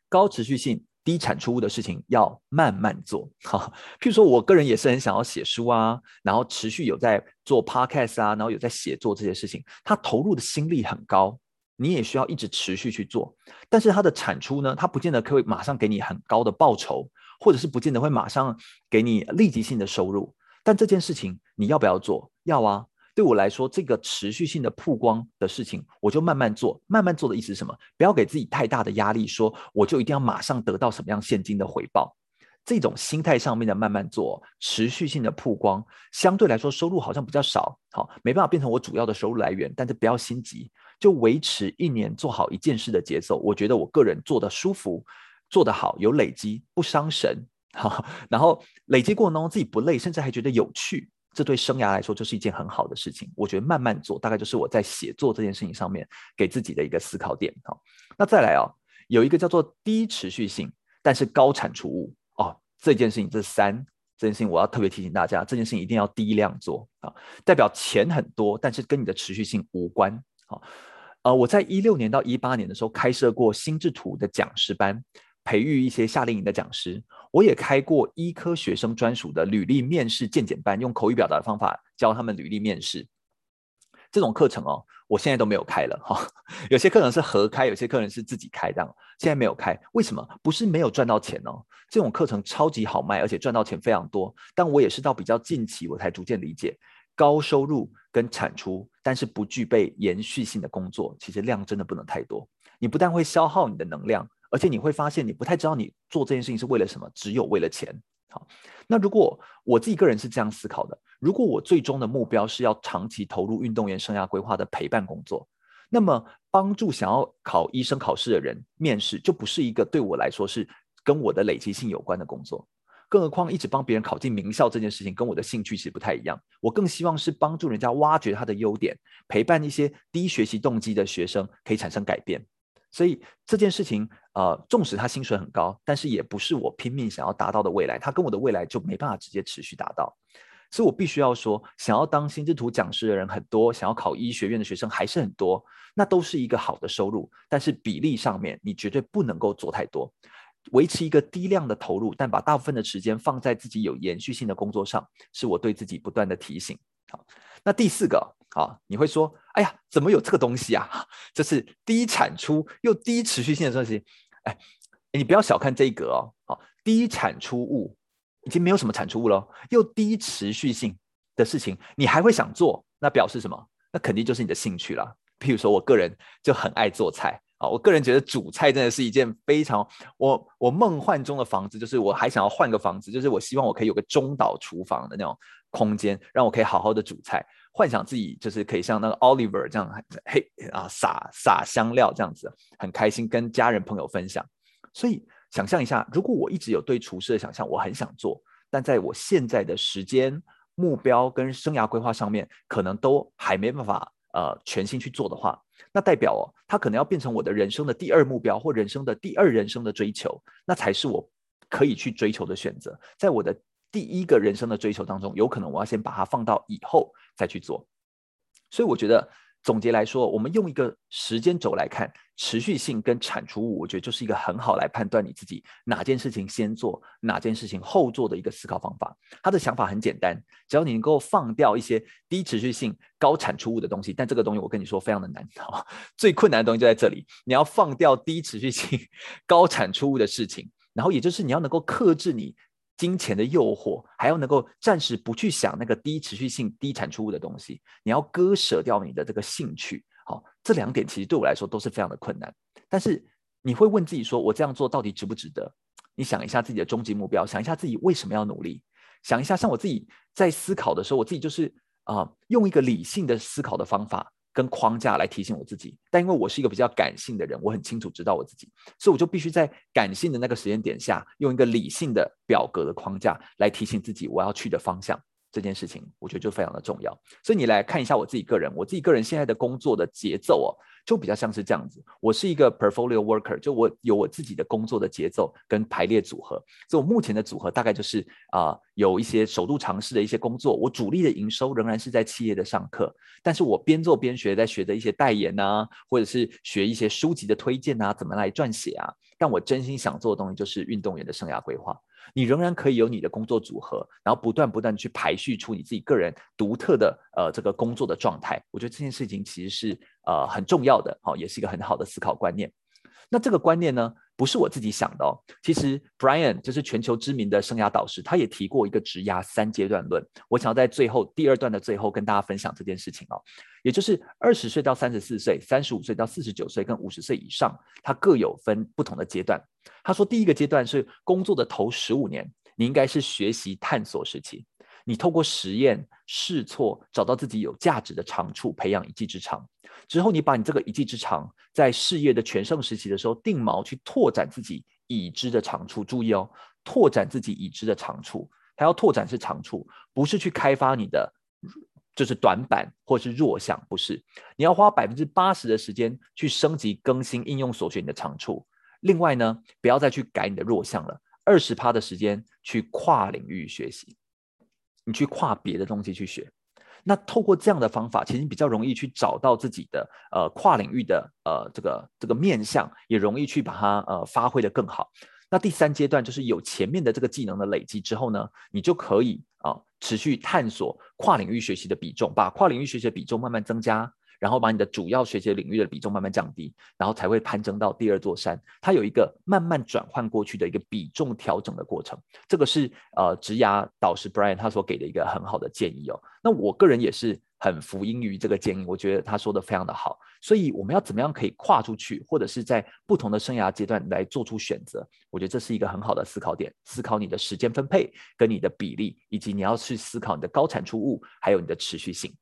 高持续性低产出物的事情要慢慢做，哈，譬如说我个人也是很想要写书啊，然后持续有在做 podcast 啊，然后有在写作这些事情，他投入的心力很高。你也需要一直持续去做，但是它的产出呢，它不见得可以马上给你很高的报酬，或者是不见得会马上给你立即性的收入。但这件事情你要不要做？要啊！对我来说，这个持续性的曝光的事情，我就慢慢做。慢慢做的意思是什么？不要给自己太大的压力，说我就一定要马上得到什么样现金的回报。这种心态上面的慢慢做，持续性的曝光，相对来说收入好像比较少，好，没办法变成我主要的收入来源。但是不要心急。就维持一年做好一件事的节奏，我觉得我个人做得舒服，做得好，有累积，不伤神，哈。然后累积过程当中自己不累，甚至还觉得有趣，这对生涯来说就是一件很好的事情。我觉得慢慢做，大概就是我在写作这件事情上面给自己的一个思考点。好，那再来啊，有一个叫做低持续性但是高产出物哦，这件事情这三这件事情我要特别提醒大家，这件事情一定要低量做啊，代表钱很多，但是跟你的持续性无关。好，呃，我在一六年到一八年的时候开设过心智图的讲师班。培育一些夏令营的讲师，我也开过医科学生专属的履历面试健检班，用口语表达的方法教他们履历面试。这种课程哦，我现在都没有开了哈。有些课程是合开，有些课程是自己开这样，现在没有开。为什么？不是没有赚到钱哦，这种课程超级好卖，而且赚到钱非常多。但我也是到比较近期，我才逐渐理解，高收入跟产出，但是不具备延续性的工作，其实量真的不能太多。你不但会消耗你的能量。而且你会发现，你不太知道你做这件事情是为了什么，只有为了钱。好，那如果我自己个人是这样思考的，如果我最终的目标是要长期投入运动员生涯规划的陪伴工作，那么帮助想要考医生考试的人面试，就不是一个对我来说是跟我的累积性有关的工作。更何况一直帮别人考进名校这件事情，跟我的兴趣其实不太一样。我更希望是帮助人家挖掘他的优点，陪伴一些低学习动机的学生可以产生改变。所以这件事情，呃，纵使他薪水很高，但是也不是我拼命想要达到的未来。他跟我的未来就没办法直接持续达到。所以我必须要说，想要当心智图讲师的人很多，想要考医学院的学生还是很多，那都是一个好的收入。但是比例上面，你绝对不能够做太多，维持一个低量的投入，但把大部分的时间放在自己有延续性的工作上，是我对自己不断的提醒。好，那第四个。好，你会说，哎呀，怎么有这个东西啊？这是低产出又低持续性的东西。哎，你不要小看这一格哦。好，低产出物已经没有什么产出物了，又低持续性的事情，你还会想做，那表示什么？那肯定就是你的兴趣了。譬如说，我个人就很爱做菜啊，我个人觉得煮菜真的是一件非常……我我梦幻中的房子，就是我还想要换个房子，就是我希望我可以有个中岛厨房的那种空间，让我可以好好的煮菜。幻想自己就是可以像那个 Oliver 这样，嘿啊撒撒香料这样子，很开心跟家人朋友分享。所以想象一下，如果我一直有对厨师的想象，我很想做，但在我现在的时间目标跟生涯规划上面，可能都还没办法呃全心去做的话，那代表哦，它可能要变成我的人生的第二目标或人生的第二人生的追求，那才是我可以去追求的选择，在我的。第一个人生的追求当中，有可能我要先把它放到以后再去做。所以我觉得总结来说，我们用一个时间轴来看持续性跟产出物，我觉得就是一个很好来判断你自己哪件事情先做，哪件事情后做的一个思考方法。他的想法很简单，只要你能够放掉一些低持续性、高产出物的东西，但这个东西我跟你说非常的难，最困难的东西就在这里，你要放掉低持续性、高产出物的事情，然后也就是你要能够克制你。金钱的诱惑，还要能够暂时不去想那个低持续性、低产出物的东西，你要割舍掉你的这个兴趣。好，这两点其实对我来说都是非常的困难。但是你会问自己说：我这样做到底值不值得？你想一下自己的终极目标，想一下自己为什么要努力，想一下像我自己在思考的时候，我自己就是啊、用一个理性的思考的方法。跟框架来提醒我自己，但因为我是一个比较感性的人，我很清楚知道我自己，所以我就必须在感性的那个时间点下，用一个理性的表格的框架来提醒自己我要去的方向。这件事情我觉得就非常的重要，所以你来看一下我自己个人，我自己个人现在的工作的节奏哦，就比较像是这样子。我是一个 portfolio worker，就我有我自己的工作的节奏跟排列组合。所以我目前的组合大概就是啊、有一些首度尝试的一些工作，我主力的营收仍然是在企业的上课，但是我边做边学，在学的一些代言啊，或者是学一些书籍的推荐啊，怎么来撰写啊。但我真心想做的东西就是运动员的生涯规划。你仍然可以有你的工作组合，然后不断不断去排序出你自己个人独特的呃这个工作的状态。我觉得这件事情其实是呃很重要的，好，也是一个很好的思考观念。那这个观念呢，不是我自己想的哦。其实 Brian 就是全球知名的生涯导师，他也提过一个职涯三阶段论。我想要在最后第二段的最后跟大家分享这件事情哦，也就是二十岁到三十四岁、三十五岁到四十九岁跟五十岁以上，他各有分不同的阶段。他说，第一个阶段是工作的头十五年，你应该是学习探索时期。你透过实验试错，找到自己有价值的长处，培养一技之长。之后，你把你这个一技之长，在事业的全盛时期的时候，定锚去拓展自己已知的长处。注意哦，拓展自己已知的长处。它要拓展是长处，不是去开发你的就是短板或是弱项，不是。你要花百分之八十的时间去升级更新应用所学你的长处。另外呢，不要再去改你的弱项了，二十趴的时间去跨领域学习，你去跨别的东西去学。那透过这样的方法，其实比较容易去找到自己的呃跨领域的呃这个这个面向，也容易去把它呃发挥的更好。那第三阶段就是有前面的这个技能的累积之后呢，你就可以啊、持续探索跨领域学习的比重，把跨领域学习的比重慢慢增加。然后把你的主要学习领域的比重慢慢降低，然后才会攀登到第二座山。它有一个慢慢转换过去的一个比重调整的过程。这个是呃职涯导师 Brian 他所给的一个很好的建议哦。那我个人也是很服膺于这个建议，我觉得他说的非常的好。所以我们要怎么样可以跨出去，或者是在不同的生涯阶段来做出选择？我觉得这是一个很好的思考点。思考你的时间分配跟你的比例，以及你要去思考你的高产出物，还有你的持续性。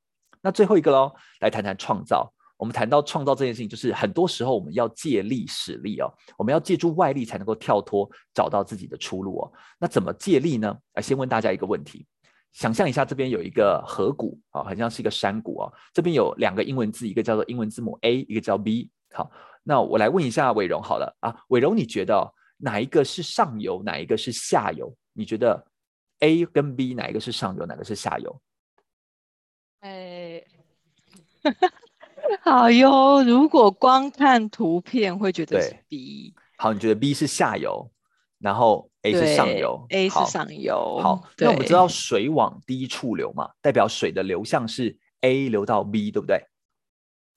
那最后一个喽，来谈谈创造。我们谈到创造这件事情，就是很多时候我们要借力使力哦，我们要借助外力才能够跳脱，找到自己的出路哦。那怎么借力呢？来，先问大家一个问题：想象一下，这边有一个河谷啊，好像是一个山谷哦。这边有两个英文字，一个叫做英文字母 A，一个叫 B。好，那我来问一下伟荣好了啊，伟荣，你觉得哪一个是上游，哪一个是下游？你觉得 A 跟 B 哪一个是上游，哪个是下游？哎，好哟！如果光看图片会觉得是 B。好，你觉得 B 是下游，然后 A 是上游，A 是上游。好，那我们知道水往低处流嘛，代表水的流向是 A 流到 B，对不对？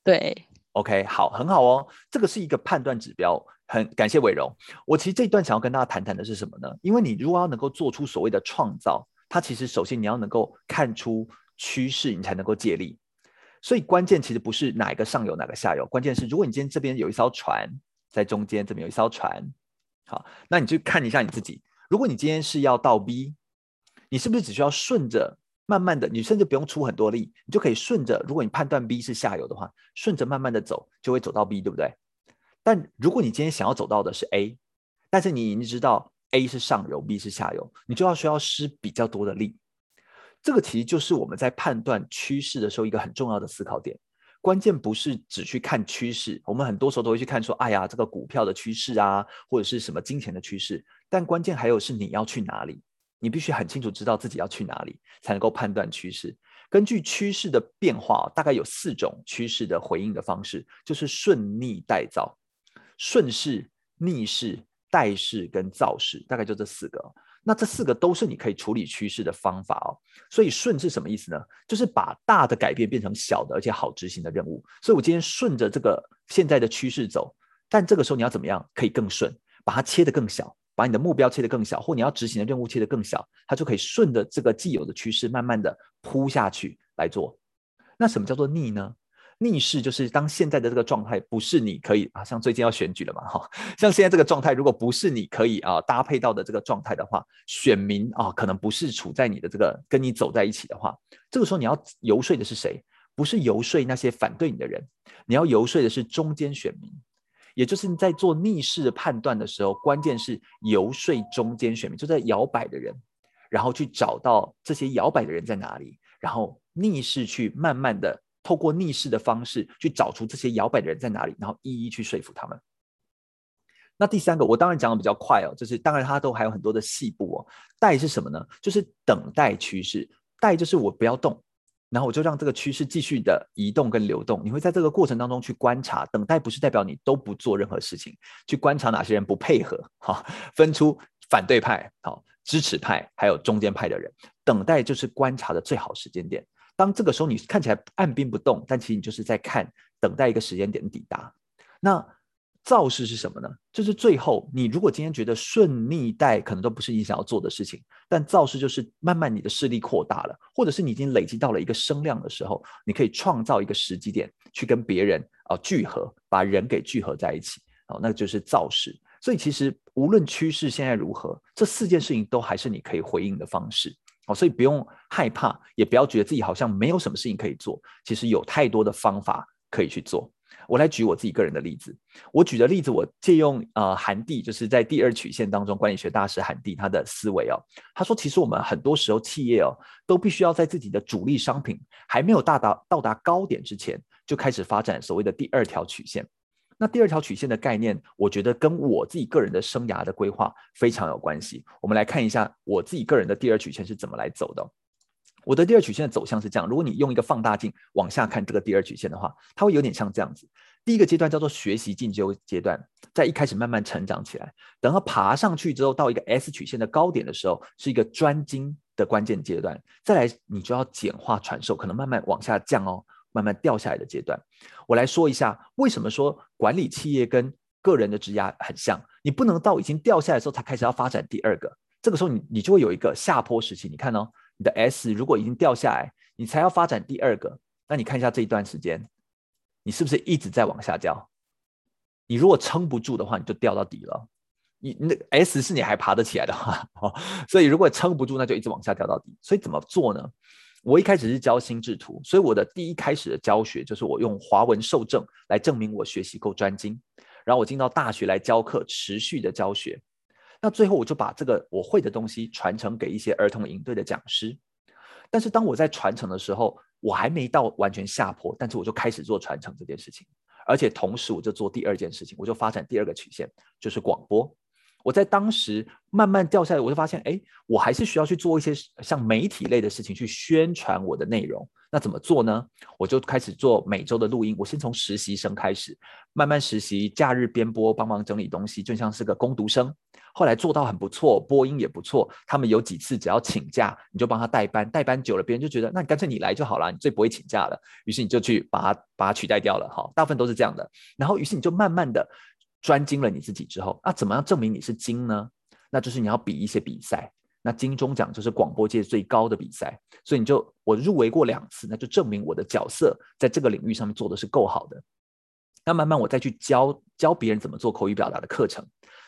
对。OK，好，很好哦。这个是一个判断指标，很感谢伟荣。我其实这一段想要跟大家谈谈的是什么呢？因为你如果要能够做出所谓的创造，它其实首先你要能够看出。趋势你才能够借力，所以关键其实不是哪一个上游哪个下游，关键是如果你今天这边有一艘船在中间，这边有一艘船，好，那你就看一下你自己。如果你今天是要到 B，你是不是只需要顺着慢慢的，你甚至不用出很多力，你就可以顺着。如果你判断 B 是下游的话，顺着慢慢的走就会走到 B，对不对？但如果你今天想要走到的是 A，但是你已经知道 A 是上游，B 是下游，你就要需要施比较多的力。这个其实就是我们在判断趋势的时候一个很重要的思考点。关键不是只去看趋势，我们很多时候都会去看说，哎呀，这个股票的趋势啊，或者是什么金钱的趋势。但关键还有是你要去哪里，你必须很清楚知道自己要去哪里，才能够判断趋势。根据趋势的变化，大概有四种趋势的回应的方式，就是顺逆代造、顺势、逆势、代势跟造势，大概就这四个。那这四个都是你可以处理趋势的方法哦。所以顺是什么意思呢？就是把大的改变变成小的而且好执行的任务。所以我今天顺着这个现在的趋势走，但这个时候你要怎么样可以更顺？把它切得更小，把你的目标切得更小，或你要执行的任务切得更小，它就可以顺着这个既有的趋势慢慢的铺下去来做。那什么叫做逆呢？逆势就是当现在的这个状态不是你可以啊，像最近要选举了嘛，哈，像现在这个状态，如果不是你可以啊搭配到的这个状态的话，选民啊可能不是处在你的这个跟你走在一起的话，这个时候你要游说的是谁？不是游说那些反对你的人，你要游说的是中间选民，也就是你在做逆势的判断的时候，关键是游说中间选民，就在摇摆的人，然后去找到这些摇摆的人在哪里，然后逆势去慢慢的。透过逆势的方式去找出这些摇摆的人在哪里，然后一一去说服他们。那第三个，我当然讲的比较快哦，就是当然它都还有很多的细部哦。待是什么呢？就是等待趋势。待就是我不要动，然后我就让这个趋势继续的移动跟流动。你会在这个过程当中去观察。等待不是代表你都不做任何事情，去观察哪些人不配合，好，分出反对派、好支持派，还有中间派的人。等待就是观察的最好时间点。当这个时候你看起来按兵不动，但其实你就是在看，等待一个时间点的抵达。那造势是什么呢？就是最后你如果今天觉得顺逆带可能都不是你想要做的事情，但造势就是慢慢你的势力扩大了，或者是你已经累积到了一个声量的时候，你可以创造一个时机点去跟别人啊聚合，把人给聚合在一起，哦，那就是造势。所以其实无论趋势现在如何，这四件事情都还是你可以回应的方式。哦，所以不用害怕，也不要觉得自己好像没有什么事情可以做。其实有太多的方法可以去做。我来举我自己个人的例子。我举的例子，我借用呃韩蒂，就是在第二曲线当中管理学大师韩蒂他的思维哦。他说，其实我们很多时候企业哦，都必须要在自己的主力商品还没有到达到达高点之前，就开始发展所谓的第二条曲线。那第二条曲线的概念，我觉得跟我自己个人的生涯的规划非常有关系。我们来看一下我自己个人的第二曲线是怎么来走的。我的第二曲线的走向是这样：如果你用一个放大镜往下看这个第二曲线的话，它会有点像这样子。第一个阶段叫做学习进修阶段，在一开始慢慢成长起来，等它爬上去之后，到一个 S 曲线的高点的时候，是一个专精的关键阶段。再来，你就要简化传授，可能慢慢往下降哦，慢慢掉下来的阶段。我来说一下，为什么说管理企业跟个人的职涯很像？你不能到已经掉下来的时候才开始要发展第二个，这个时候你你就会有一个下坡时期。你看哦。你的 S 如果已经掉下来，你才要发展第二个，那你看一下这一段时间，你是不是一直在往下掉？你如果撑不住的话，你就掉到底了。你那 S 是你还爬得起来的话，所以如果撑不住，那就一直往下掉到底。所以怎么做呢？我一开始是教心智图，所以我的第一开始的教学就是我用华文授证来证明我学习够专精，然后我进到大学来教课，持续的教学。那最后我就把这个我会的东西传承给一些儿童营队的讲师，但是当我在传承的时候，我还没到完全下坡，但是我就开始做传承这件事情，而且同时我就做第二件事情，我就发展第二个曲线，就是广播。我在当时慢慢掉下来，我就发现，哎，我还是需要去做一些像媒体类的事情去宣传我的内容。那怎么做呢？我就开始做每周的录音。我先从实习生开始，慢慢实习，假日编播，帮忙整理东西，就像是个工读生。后来做到很不错，播音也不错。他们有几次只要请假，你就帮他代班，代班久了，别人就觉得，那你干脆你来就好了，你最不会请假了。于是你就去把他把他取代掉了，哈，大部分都是这样的。然后，于是你就慢慢的。专精了你自己之后，那怎么样证明你是精呢？那就是你要比一些比赛。那金钟奖就是广播界最高的比赛，所以你就我入围过两次，那就证明我的角色在这个领域上面做的是够好的。那慢慢我再去教教别人怎么做口语表达的课程。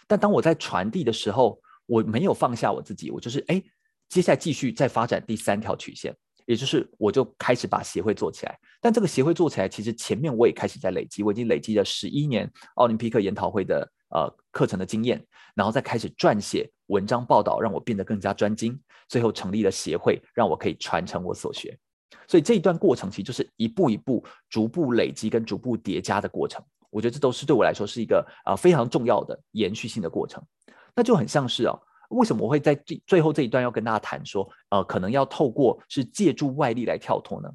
但当我在传递的时候，我没有放下我自己，我就是哎，接下来继续再发展第三条曲线。也就是，我就开始把协会做起来。但这个协会做起来，其实前面我也开始在累积，我已经累积了十一年奥林匹克研讨会的呃课程的经验，然后再开始撰写文章报道，让我变得更加专精。最后成立了协会，让我可以传承我所学。所以这一段过程其实就是一步一步、逐步累积跟逐步叠加的过程。我觉得这都是对我来说是一个啊、呃、非常重要的延续性的过程。那就很像是哦。为什么我会在最最后这一段要跟大家谈说，呃，可能要透过是借助外力来跳脱呢？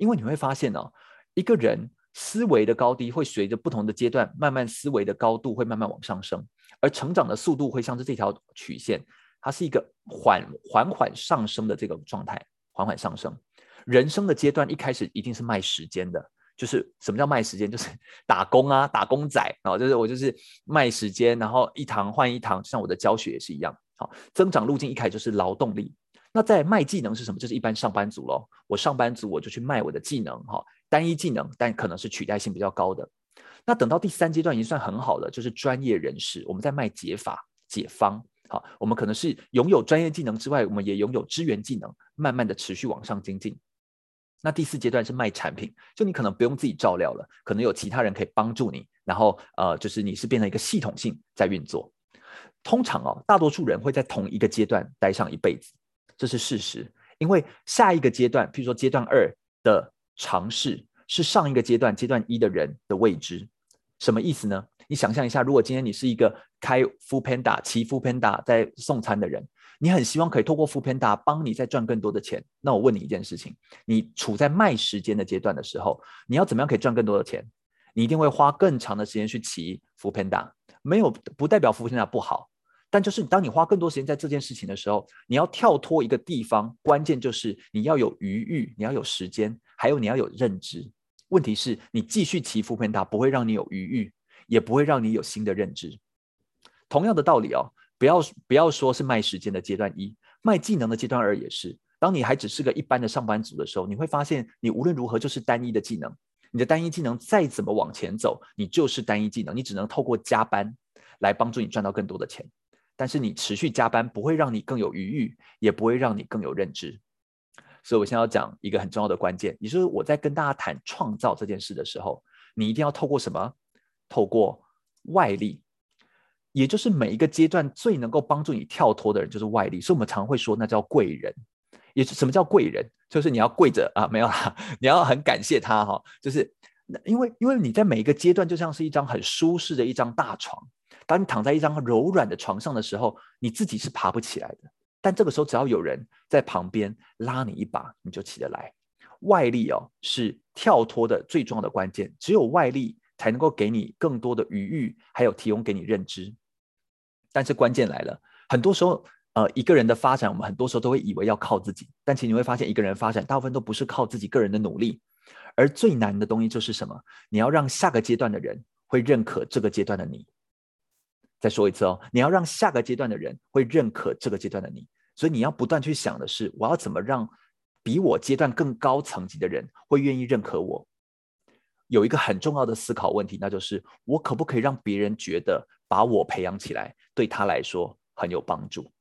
因为你会发现呢、哦，一个人思维的高低会随着不同的阶段，慢慢思维的高度会慢慢往上升，而成长的速度会像是这条曲线，它是一个缓缓缓上升的这个状态，缓缓上升。人生的阶段一开始一定是卖时间的，就是什么叫卖时间？就是 打工啊，打工仔啊，就是我就是卖时间，然后一堂换一堂，像我的教学也是一样。好，增长路径一开就是劳动力，那在卖技能是什么？就是一般上班族喽。我上班族我就去卖我的技能，哈，单一技能，但可能是取代性比较高的。那等到第三阶段已经算很好了，就是专业人士，我们在卖解法、解方。好，我们可能是拥有专业技能之外，我们也拥有支援技能，慢慢的持续往上精进。那第四阶段是卖产品，就你可能不用自己照料了，可能有其他人可以帮助你，然后呃，就是你是变成一个系统性在运作。通常哦，大多数人会在同一个阶段待上一辈子，这是事实。因为下一个阶段，譬如说阶段二的尝试，是上一个阶段阶段一的人的未知。什么意思呢？你想象一下，如果今天你是一个开 Foodpanda、骑 Foodpanda 在送餐的人，你很希望可以透过 Foodpanda 帮你再赚更多的钱。那我问你一件事情：你处在卖时间的阶段的时候，你要怎么样可以赚更多的钱？你一定会花更长的时间去骑 Foodpanda。没有不代表 Foodpanda 不好。但就是当你花更多时间在这件事情的时候，你要跳脱一个地方，关键就是你要有余裕，你要有时间，还有你要有认知。问题是你继续骑 foodpanda 不会让你有余裕，也不会让你有新的认知。同样的道理哦，不要不要说是卖时间的阶段一，卖技能的阶段二也是。当你还只是个一般的上班族的时候，你会发现你无论如何就是单一的技能，你的单一技能再怎么往前走，你就是单一技能，你只能透过加班来帮助你赚到更多的钱。但是你持续加班不会让你更有余裕，也不会让你更有认知。所以我现在要讲一个很重要的关键，也就是我在跟大家谈创造这件事的时候，你一定要透过什么？透过外力，也就是每一个阶段最能够帮助你跳脱的人就是外力。所以我们常会说那叫贵人。也是什么叫贵人？就是你要跪着啊，没有啦，你要很感谢他哈。就是因为因为你在每一个阶段就像是一张很舒适的一张大床，当你躺在一张柔软的床上的时候，你自己是爬不起来的。但这个时候，只要有人在旁边拉你一把，你就起得来。外力哦，是跳脱的最重要的关键。只有外力才能够给你更多的余裕，还有提供给你认知。但是关键来了，很多时候，呃，一个人的发展，我们很多时候都会以为要靠自己。但其实你会发现，一个人发展大部分都不是靠自己个人的努力。而最难的东西就是什么？你要让下个阶段的人会认可这个阶段的你。再说一次哦，你要让下个阶段的人会认可这个阶段的你，所以你要不断去想的是，我要怎么让比我阶段更高层级的人会愿意认可我？有一个很重要的思考问题，那就是我可不可以让别人觉得把我培养起来对他来说很有帮助？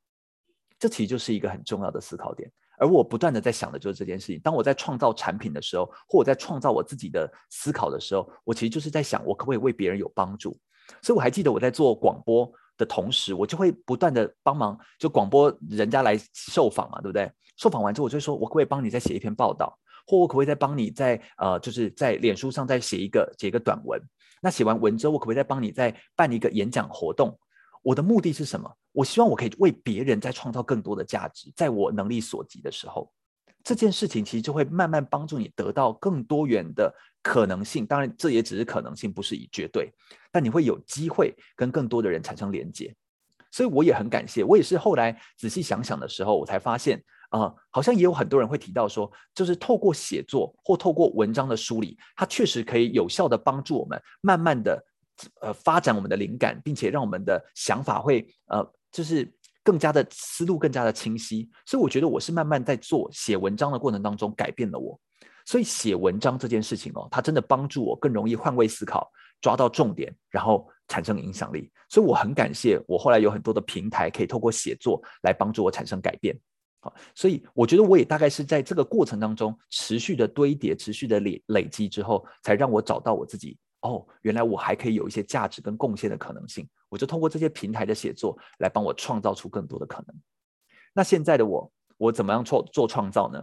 这其实就是一个很重要的思考点。而我不断的在想的就是这件事情。当我在创造产品的时候，或我在创造我自己的思考的时候，我其实就是在想，我可不可以为别人有帮助？所以我还记得我在做广播的同时，我就会不断的帮忙，就广播人家来受访嘛，对不对？受访完之后，我就说，我可不可以帮你再写一篇报道，或我可不可以再帮你在呃，就是在脸书上再写一个写一个短文？那写完文之后，我可不可以再帮你再办一个演讲活动？我的目的是什么？我希望我可以为别人再创造更多的价值，在我能力所及的时候。这件事情其实就会慢慢帮助你得到更多元的可能性，当然这也只是可能性，不是以绝对。但你会有机会跟更多的人产生连接，所以我也很感谢。我也是后来仔细想想的时候，我才发现啊、好像也有很多人会提到说，就是透过写作或透过文章的梳理，它确实可以有效地帮助我们慢慢的呃发展我们的灵感，并且让我们的想法会呃就是。更加的思路更加的清晰，所以我觉得我是慢慢在做写文章的过程当中改变了我。所以写文章这件事情哦，它真的帮助我更容易换位思考，抓到重点，然后产生影响力。所以我很感谢我后来有很多的平台可以透过写作来帮助我产生改变。好，所以我觉得我也大概是在这个过程当中持续的堆叠、持续的累累积之后，才让我找到我自己。哦，原来我还可以有一些价值跟贡献的可能性。我就通过这些平台的写作来帮我创造出更多的可能。那现在的我，我怎么样做做创造呢？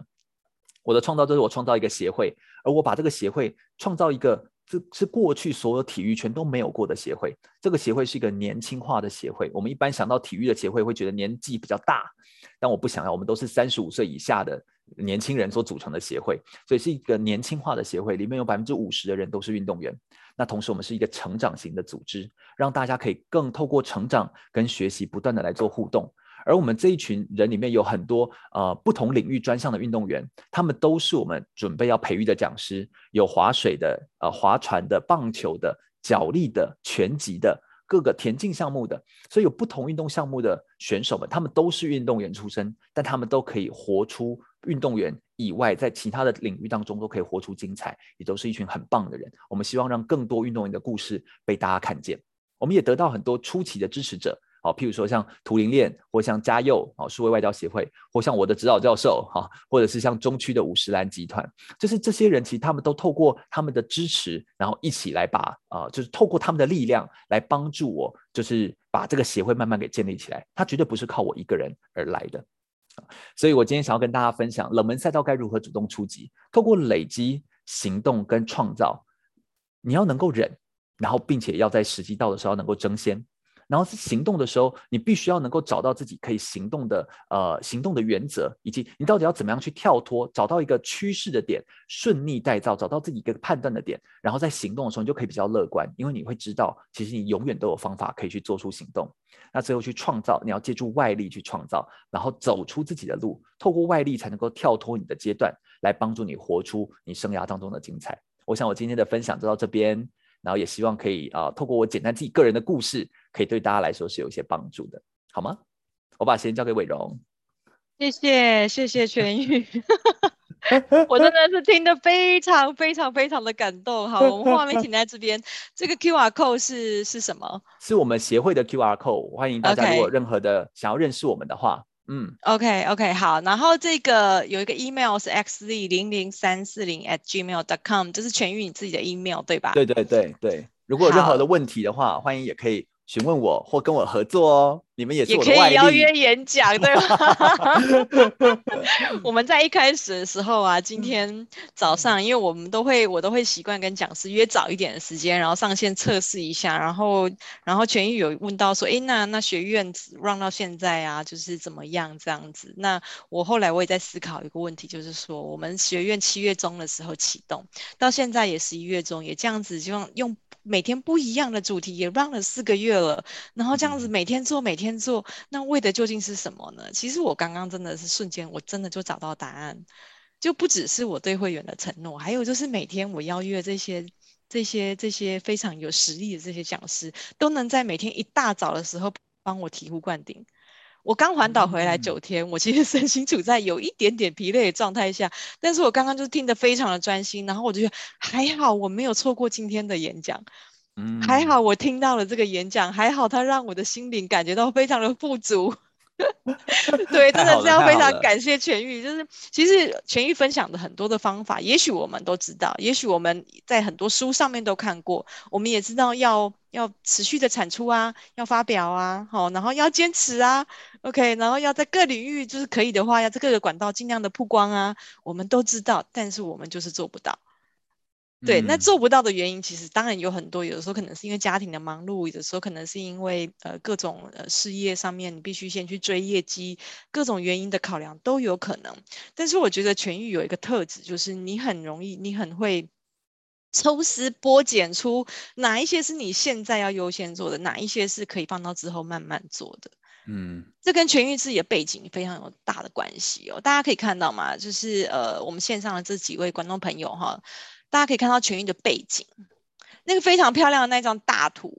我的创造就是我创造一个协会，而我把这个协会创造一个，这是过去所有体育圈都没有过的协会。这个协会是一个年轻化的协会。我们一般想到体育的协会，会觉得年纪比较大，但我不想要，我们都是三十五岁以下的年轻人所组成的协会，所以是一个年轻化的协会，里面有百分之五十的人都是运动员。那同时，我们是一个成长型的组织，让大家可以更透过成长跟学习，不断的来做互动。而我们这一群人里面有很多呃不同领域专项的运动员，他们都是我们准备要培育的讲师，有划水的、呃划船的、棒球的、脚力的、拳击的。各个田径项目的，所以有不同运动项目的选手们，他们都是运动员出身，但他们都可以活出运动员以外，在其他的领域当中都可以活出精彩，也都是一群很棒的人。我们希望让更多运动员的故事被大家看见，我们也得到很多初期的支持者。好，譬如说像图灵链，或像嘉佑，啊，数位外交协会，或像我的指导教授，哈，或者是像中区的五十岚集团，就是这些人，其实他们都透过他们的支持，然后一起来把，啊、就是透过他们的力量来帮助我，就是把这个协会慢慢给建立起来。他绝对不是靠我一个人而来的，所以我今天想要跟大家分享，冷门赛道该如何主动出击，透过累积行动跟创造，你要能够忍，然后并且要在时机到的时候能够争先。然后是行动的时候，你必须要能够找到自己可以行动的呃行动的原则，以及你到底要怎么样去跳脱，找到一个趋势的点，顺逆带造，找到自己一个判断的点，然后在行动的时候你就可以比较乐观，因为你会知道其实你永远都有方法可以去做出行动。那最后去创造，你要借助外力去创造，然后走出自己的路，透过外力才能够跳脱你的阶段，来帮助你活出你生涯当中的精彩。我想我今天的分享就到这边。然后也希望可以啊、呃，透过我简单自己个人的故事，可以对大家来说是有一些帮助的，好吗？我把时间交给伟荣。谢谢谢谢全宇，我真的是听得非常非常非常的感动。好，我们画面停在这边，这个 QR code 是是什么？是我们协会的 QR code。欢迎大家如果任何的想要认识我们的话嗯，OK OK 好，然后这个有一个 email 是 xz 零零三四零 at gmail dot com，这是全域你自己的 email 对吧？对对对对，如果有任何的问题的话，欢迎也可以询问我或跟我合作哦。你们也是我的外力，也可以邀约演讲，对吧？我们在一开始的时候啊，今天早上，因为我们都会，我都会习惯跟讲师约早一点的时间，然后上线测试一下，然后，然后全玉有问到说，哎，那那学院 run 到现在啊，就是怎么样这样子？那我后来我也在思考一个问题，就是说，我们学院七月中的时候启动，到现在也十一月中，也这样子，希望用每天不一样的主题，也 run 了四个月了，然后这样子每天做，每天。天做，那为的究竟是什么呢？其实我刚刚真的是瞬间，我真的就找到答案，就不只是我对会员的承诺，还有就是每天我邀约这些、这些、这些非常有实力的这些讲师，都能在每天一大早的时候帮我醍醐灌顶。我刚环岛回来九天，嗯、我其实身心处在有一点点疲累的状态下，但是我刚刚就听得非常的专心，然后我就觉得还好，我没有错过今天的演讲。嗯，还好我听到了这个演讲，还好他让我的心灵感觉到非常的富足。对，真的是要非常感谢全愈。就是其实全愈分享的很多的方法，也许我们都知道，也许我们在很多书上面都看过，我们也知道要要持续的产出啊，要发表啊，好，然后要坚持啊，OK，然后要在各领域就是可以的话，要在各个管道尽量的曝光啊，我们都知道，但是我们就是做不到。对，那做不到的原因其实当然有很多，有的时候可能是因为家庭的忙碌，有的时候可能是因为呃各种呃事业上面你必须先去追业绩，各种原因的考量都有可能。但是我觉得痊愈有一个特质，就是你很容易，你很会抽丝剥茧出哪一些是你现在要优先做的，哪一些是可以放到之后慢慢做的。嗯，这跟全愈自己的背景非常有大的关系哦。大家可以看到嘛，就是呃我们线上的这几位观众朋友哈。大家可以看到全玉的背景，那个非常漂亮的那张大图，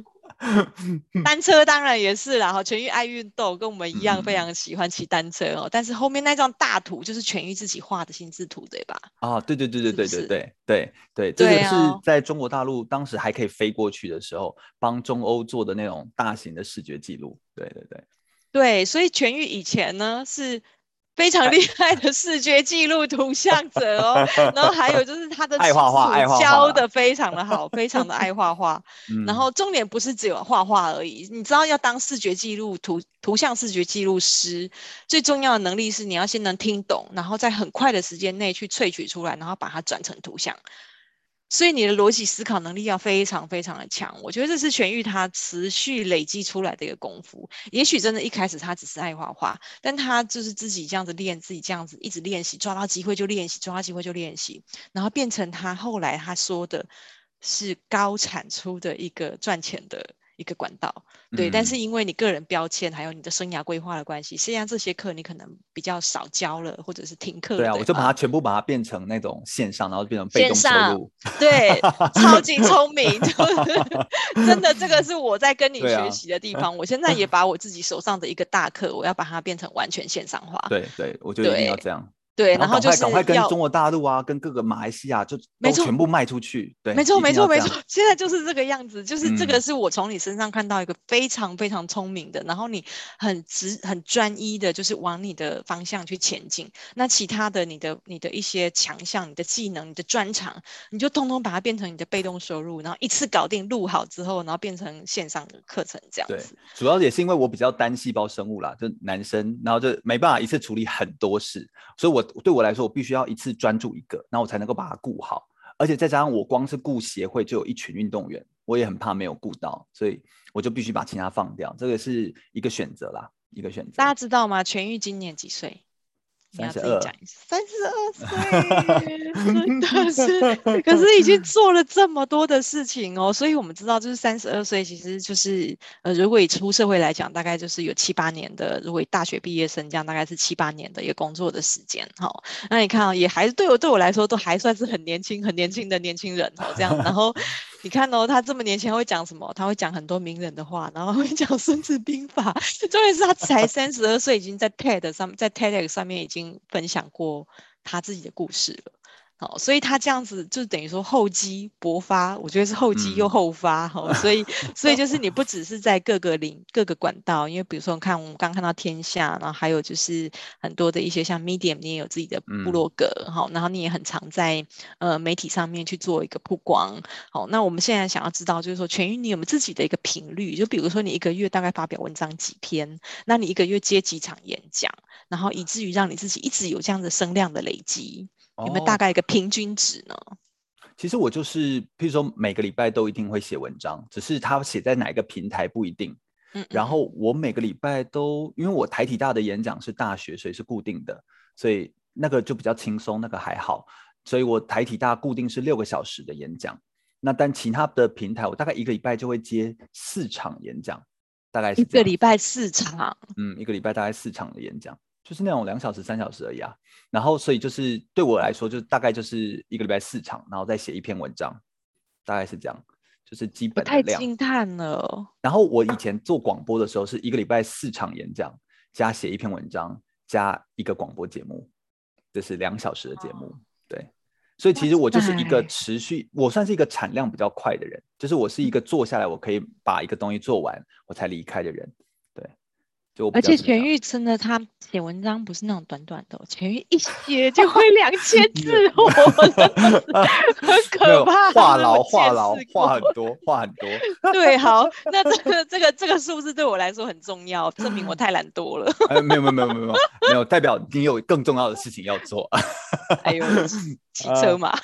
单车当然也是啦。哈，全玉爱运动，跟我们一样非常喜欢骑单车哦。嗯、但是后面那张大图就是全玉自己画的心智图，对吧？啊，对对对对对对对对对对，这个是在中国大陆当时还可以飞过去的时候，帮中欧做的那种大型的视觉记录。对对对对，所以全玉以前呢是。非常厉害的视觉记录图像者哦，然后还有就是他的爱画画，教的非常的好，非常的爱画画。然后重点不是只有画画而已，你知道要当视觉记录图图像视觉记录师，最重要的能力是你要先能听懂，然后在很快的时间内去萃取出来，然后把它转成图像。所以你的逻辑思考能力要非常非常的强，我觉得这是全玉他持续累积出来的一个功夫。也许真的一开始他只是爱画画，但他就是自己这样子练，自己这样子一直练习，抓到机会就练习，抓到机会就练习，然后变成他后来他说的是高产出的一个赚钱的。一个管道，对，嗯、但是因为你个人标签还有你的生涯规划的关系，实际上这些课你可能比较少教了，或者是停课。对啊，对？我就把它全部把它变成那种线上，然后变成被动收入。对，超级聪明，就 是真的，这个是我在跟你学习的地方。啊、我现在也把我自己手上的一个大课，我要把它变成完全线上化。对对，我觉得一定要这样。对，然后就是赶快跟中国大陆啊，跟各个马来西亚就都全部卖出去。对，没错，没错，没错。现在就是这个样子，就是这个是我从你身上看到一个非常非常聪明的，然后你很直、很专一的，就是往你的方向去前进。那其他的，你的、你的一些强项、你的技能、你的专长，你就通通把它变成你的被动收入，然后一次搞定，录好之后，然后变成线上的课程这样子。对，主要也是因为我比较单细胞生物啦，就男生，然后就没办法一次处理很多事，所以我对我来说，我必须要一次专注一个，然后我才能够把它顾好。而且再加上我光是顾协会就有一群运动员，我也很怕没有顾到，所以我就必须把其他放掉。这个是一个选择啦，一个选择。大家知道吗？全玉今年几岁？三十二，三十二 岁，真的是，可是已经做了这么多的事情哦，所以我们知道，就是三十二岁，其实就是呃，如果以出社会来讲，大概就是有七八年的，如果以大学毕业生这样，大概是七八年的一个工作的时间，哈、哦。那你看啊、哦，也还是对我对我来说，都还算是很年轻、很年轻的年轻人哦，这样，然后。你看哦，他这么年轻会讲什么？他会讲很多名人的话，然后会讲《孙子兵法》。重点是他才 三十二岁，已经在 TED 上，在 TEDx 上面已经分享过他自己的故事了。好，所以他这样子就等于说厚积薄发，我觉得是厚积又厚发哈、嗯。所以，所以就是你不只是在各个领各个管道，因为比如说你看我们刚看到天下，然后还有就是很多的一些像 Medium，你也有自己的部落格哈、嗯，然后你也很常在呃媒体上面去做一个曝光。好，那我们现在想要知道就是说，全域你有没有自己的一个频率？就比如说你一个月大概发表文章几篇？那你一个月接几场演讲？然后以至于让你自己一直有这样的声量的累积？有没有大概一个平均值呢？哦，其实我就是，譬如说每个礼拜都一定会写文章，只是他写在哪一个平台不一定。嗯，嗯，然后我每个礼拜都，因为我台体大的演讲是大学，所以是固定的，所以那个就比较轻松，那个还好。所以我台体大固定是六个小时的演讲。那但其他的平台，我大概一个礼拜就会接四场演讲，大概是一个礼拜四场。嗯，一个礼拜大概四场的演讲。就是那种两小时、三小时而已啊，然后所以就是对我来说，就大概就是一个礼拜四场，然后再写一篇文章，大概是这样，就是基本。太惊叹了。然后我以前做广播的时候，是一个礼拜四场演讲，加写一篇文章，加一个广播节目，这是两小时的节目。对，所以其实我就是一个持续，我算是一个产量比较快的人，就是我是一个坐下来我可以把一个东西做完，我才离开的人。而且全玉真的，他写文章不是那种短短的，全玉一写就会两千 字，我很可怕。话痨话痨话很多话很多。对，好，那这个这个这个数字对我来说很重要，证明我太懒惰了。哎，没有没有没有没有没有，代表你有更重要的事情要做。哎呦。骑车嘛，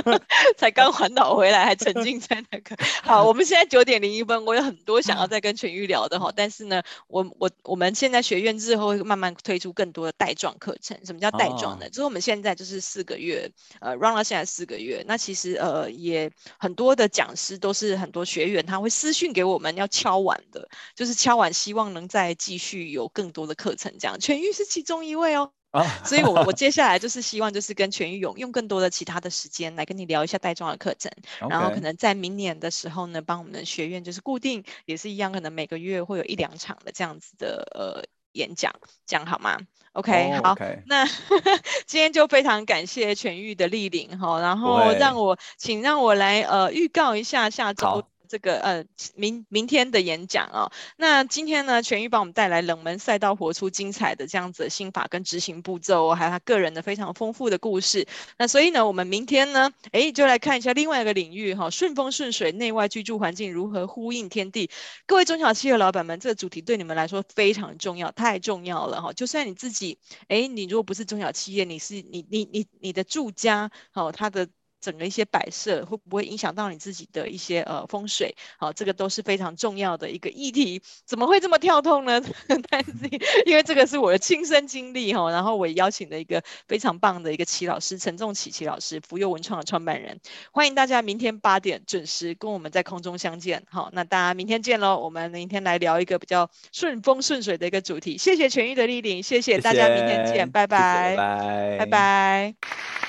才刚环岛回来，还沉浸在那个。好，我们现在九点零一分，我有很多想要再跟全玉聊的哈。但是呢，我我我们现在学院之后会慢慢推出更多的带状课程。什么叫带状呢？哦、就是我们现在就是四个月，呃，run 到现在四个月。那其实呃也很多的讲师都是很多学员他会私讯给我们要敲碗的，就是敲碗希望能再继续有更多的课程。这样，全玉是其中一位哦。啊，所以我我接下来就是希望就是跟全玉用用更多的其他的时间来跟你聊一下带状的课程.然后可能在明年的时候呢，帮我们的学院就是固定也是一样，可能每个月会有一两场的这样子的呃演讲，这样好吗 okay. 好，那 今天就非常感谢全玉的莅临哈，然后让我请让我来呃预告一下下周。这个呃，明明天的演讲啊、哦，那今天呢，全玉帮我们带来冷门赛道活出精彩的这样子的心法跟执行步骤，还有他个人的非常丰富的故事。那所以呢，我们明天呢，哎，就来看一下另外一个领域哈，顺风顺水，内外居住环境如何呼应天地。各位中小企业老板们，这个主题对你们来说非常重要，太重要了哈。就算你自己，哎，你如果不是中小企业，你是你你你你的住家，好，他的。整个一些摆设会不会影响到你自己的一些呃风水？好，这个都是非常重要的一个议题。怎么会这么跳痛呢？但是因为这个是我的亲身经历哈，然后我也邀请了一个非常棒的一个齐老师，陈仲启齐老师，福佑文创的创办人。欢迎大家明天八点准时跟我们在空中相见。好，那大家明天见喽。我们明天来聊一个比较顺风顺水的一个主题。谢谢全愈的莅临，谢谢大家，明天见，谢谢拜拜，谢谢拜拜，拜拜。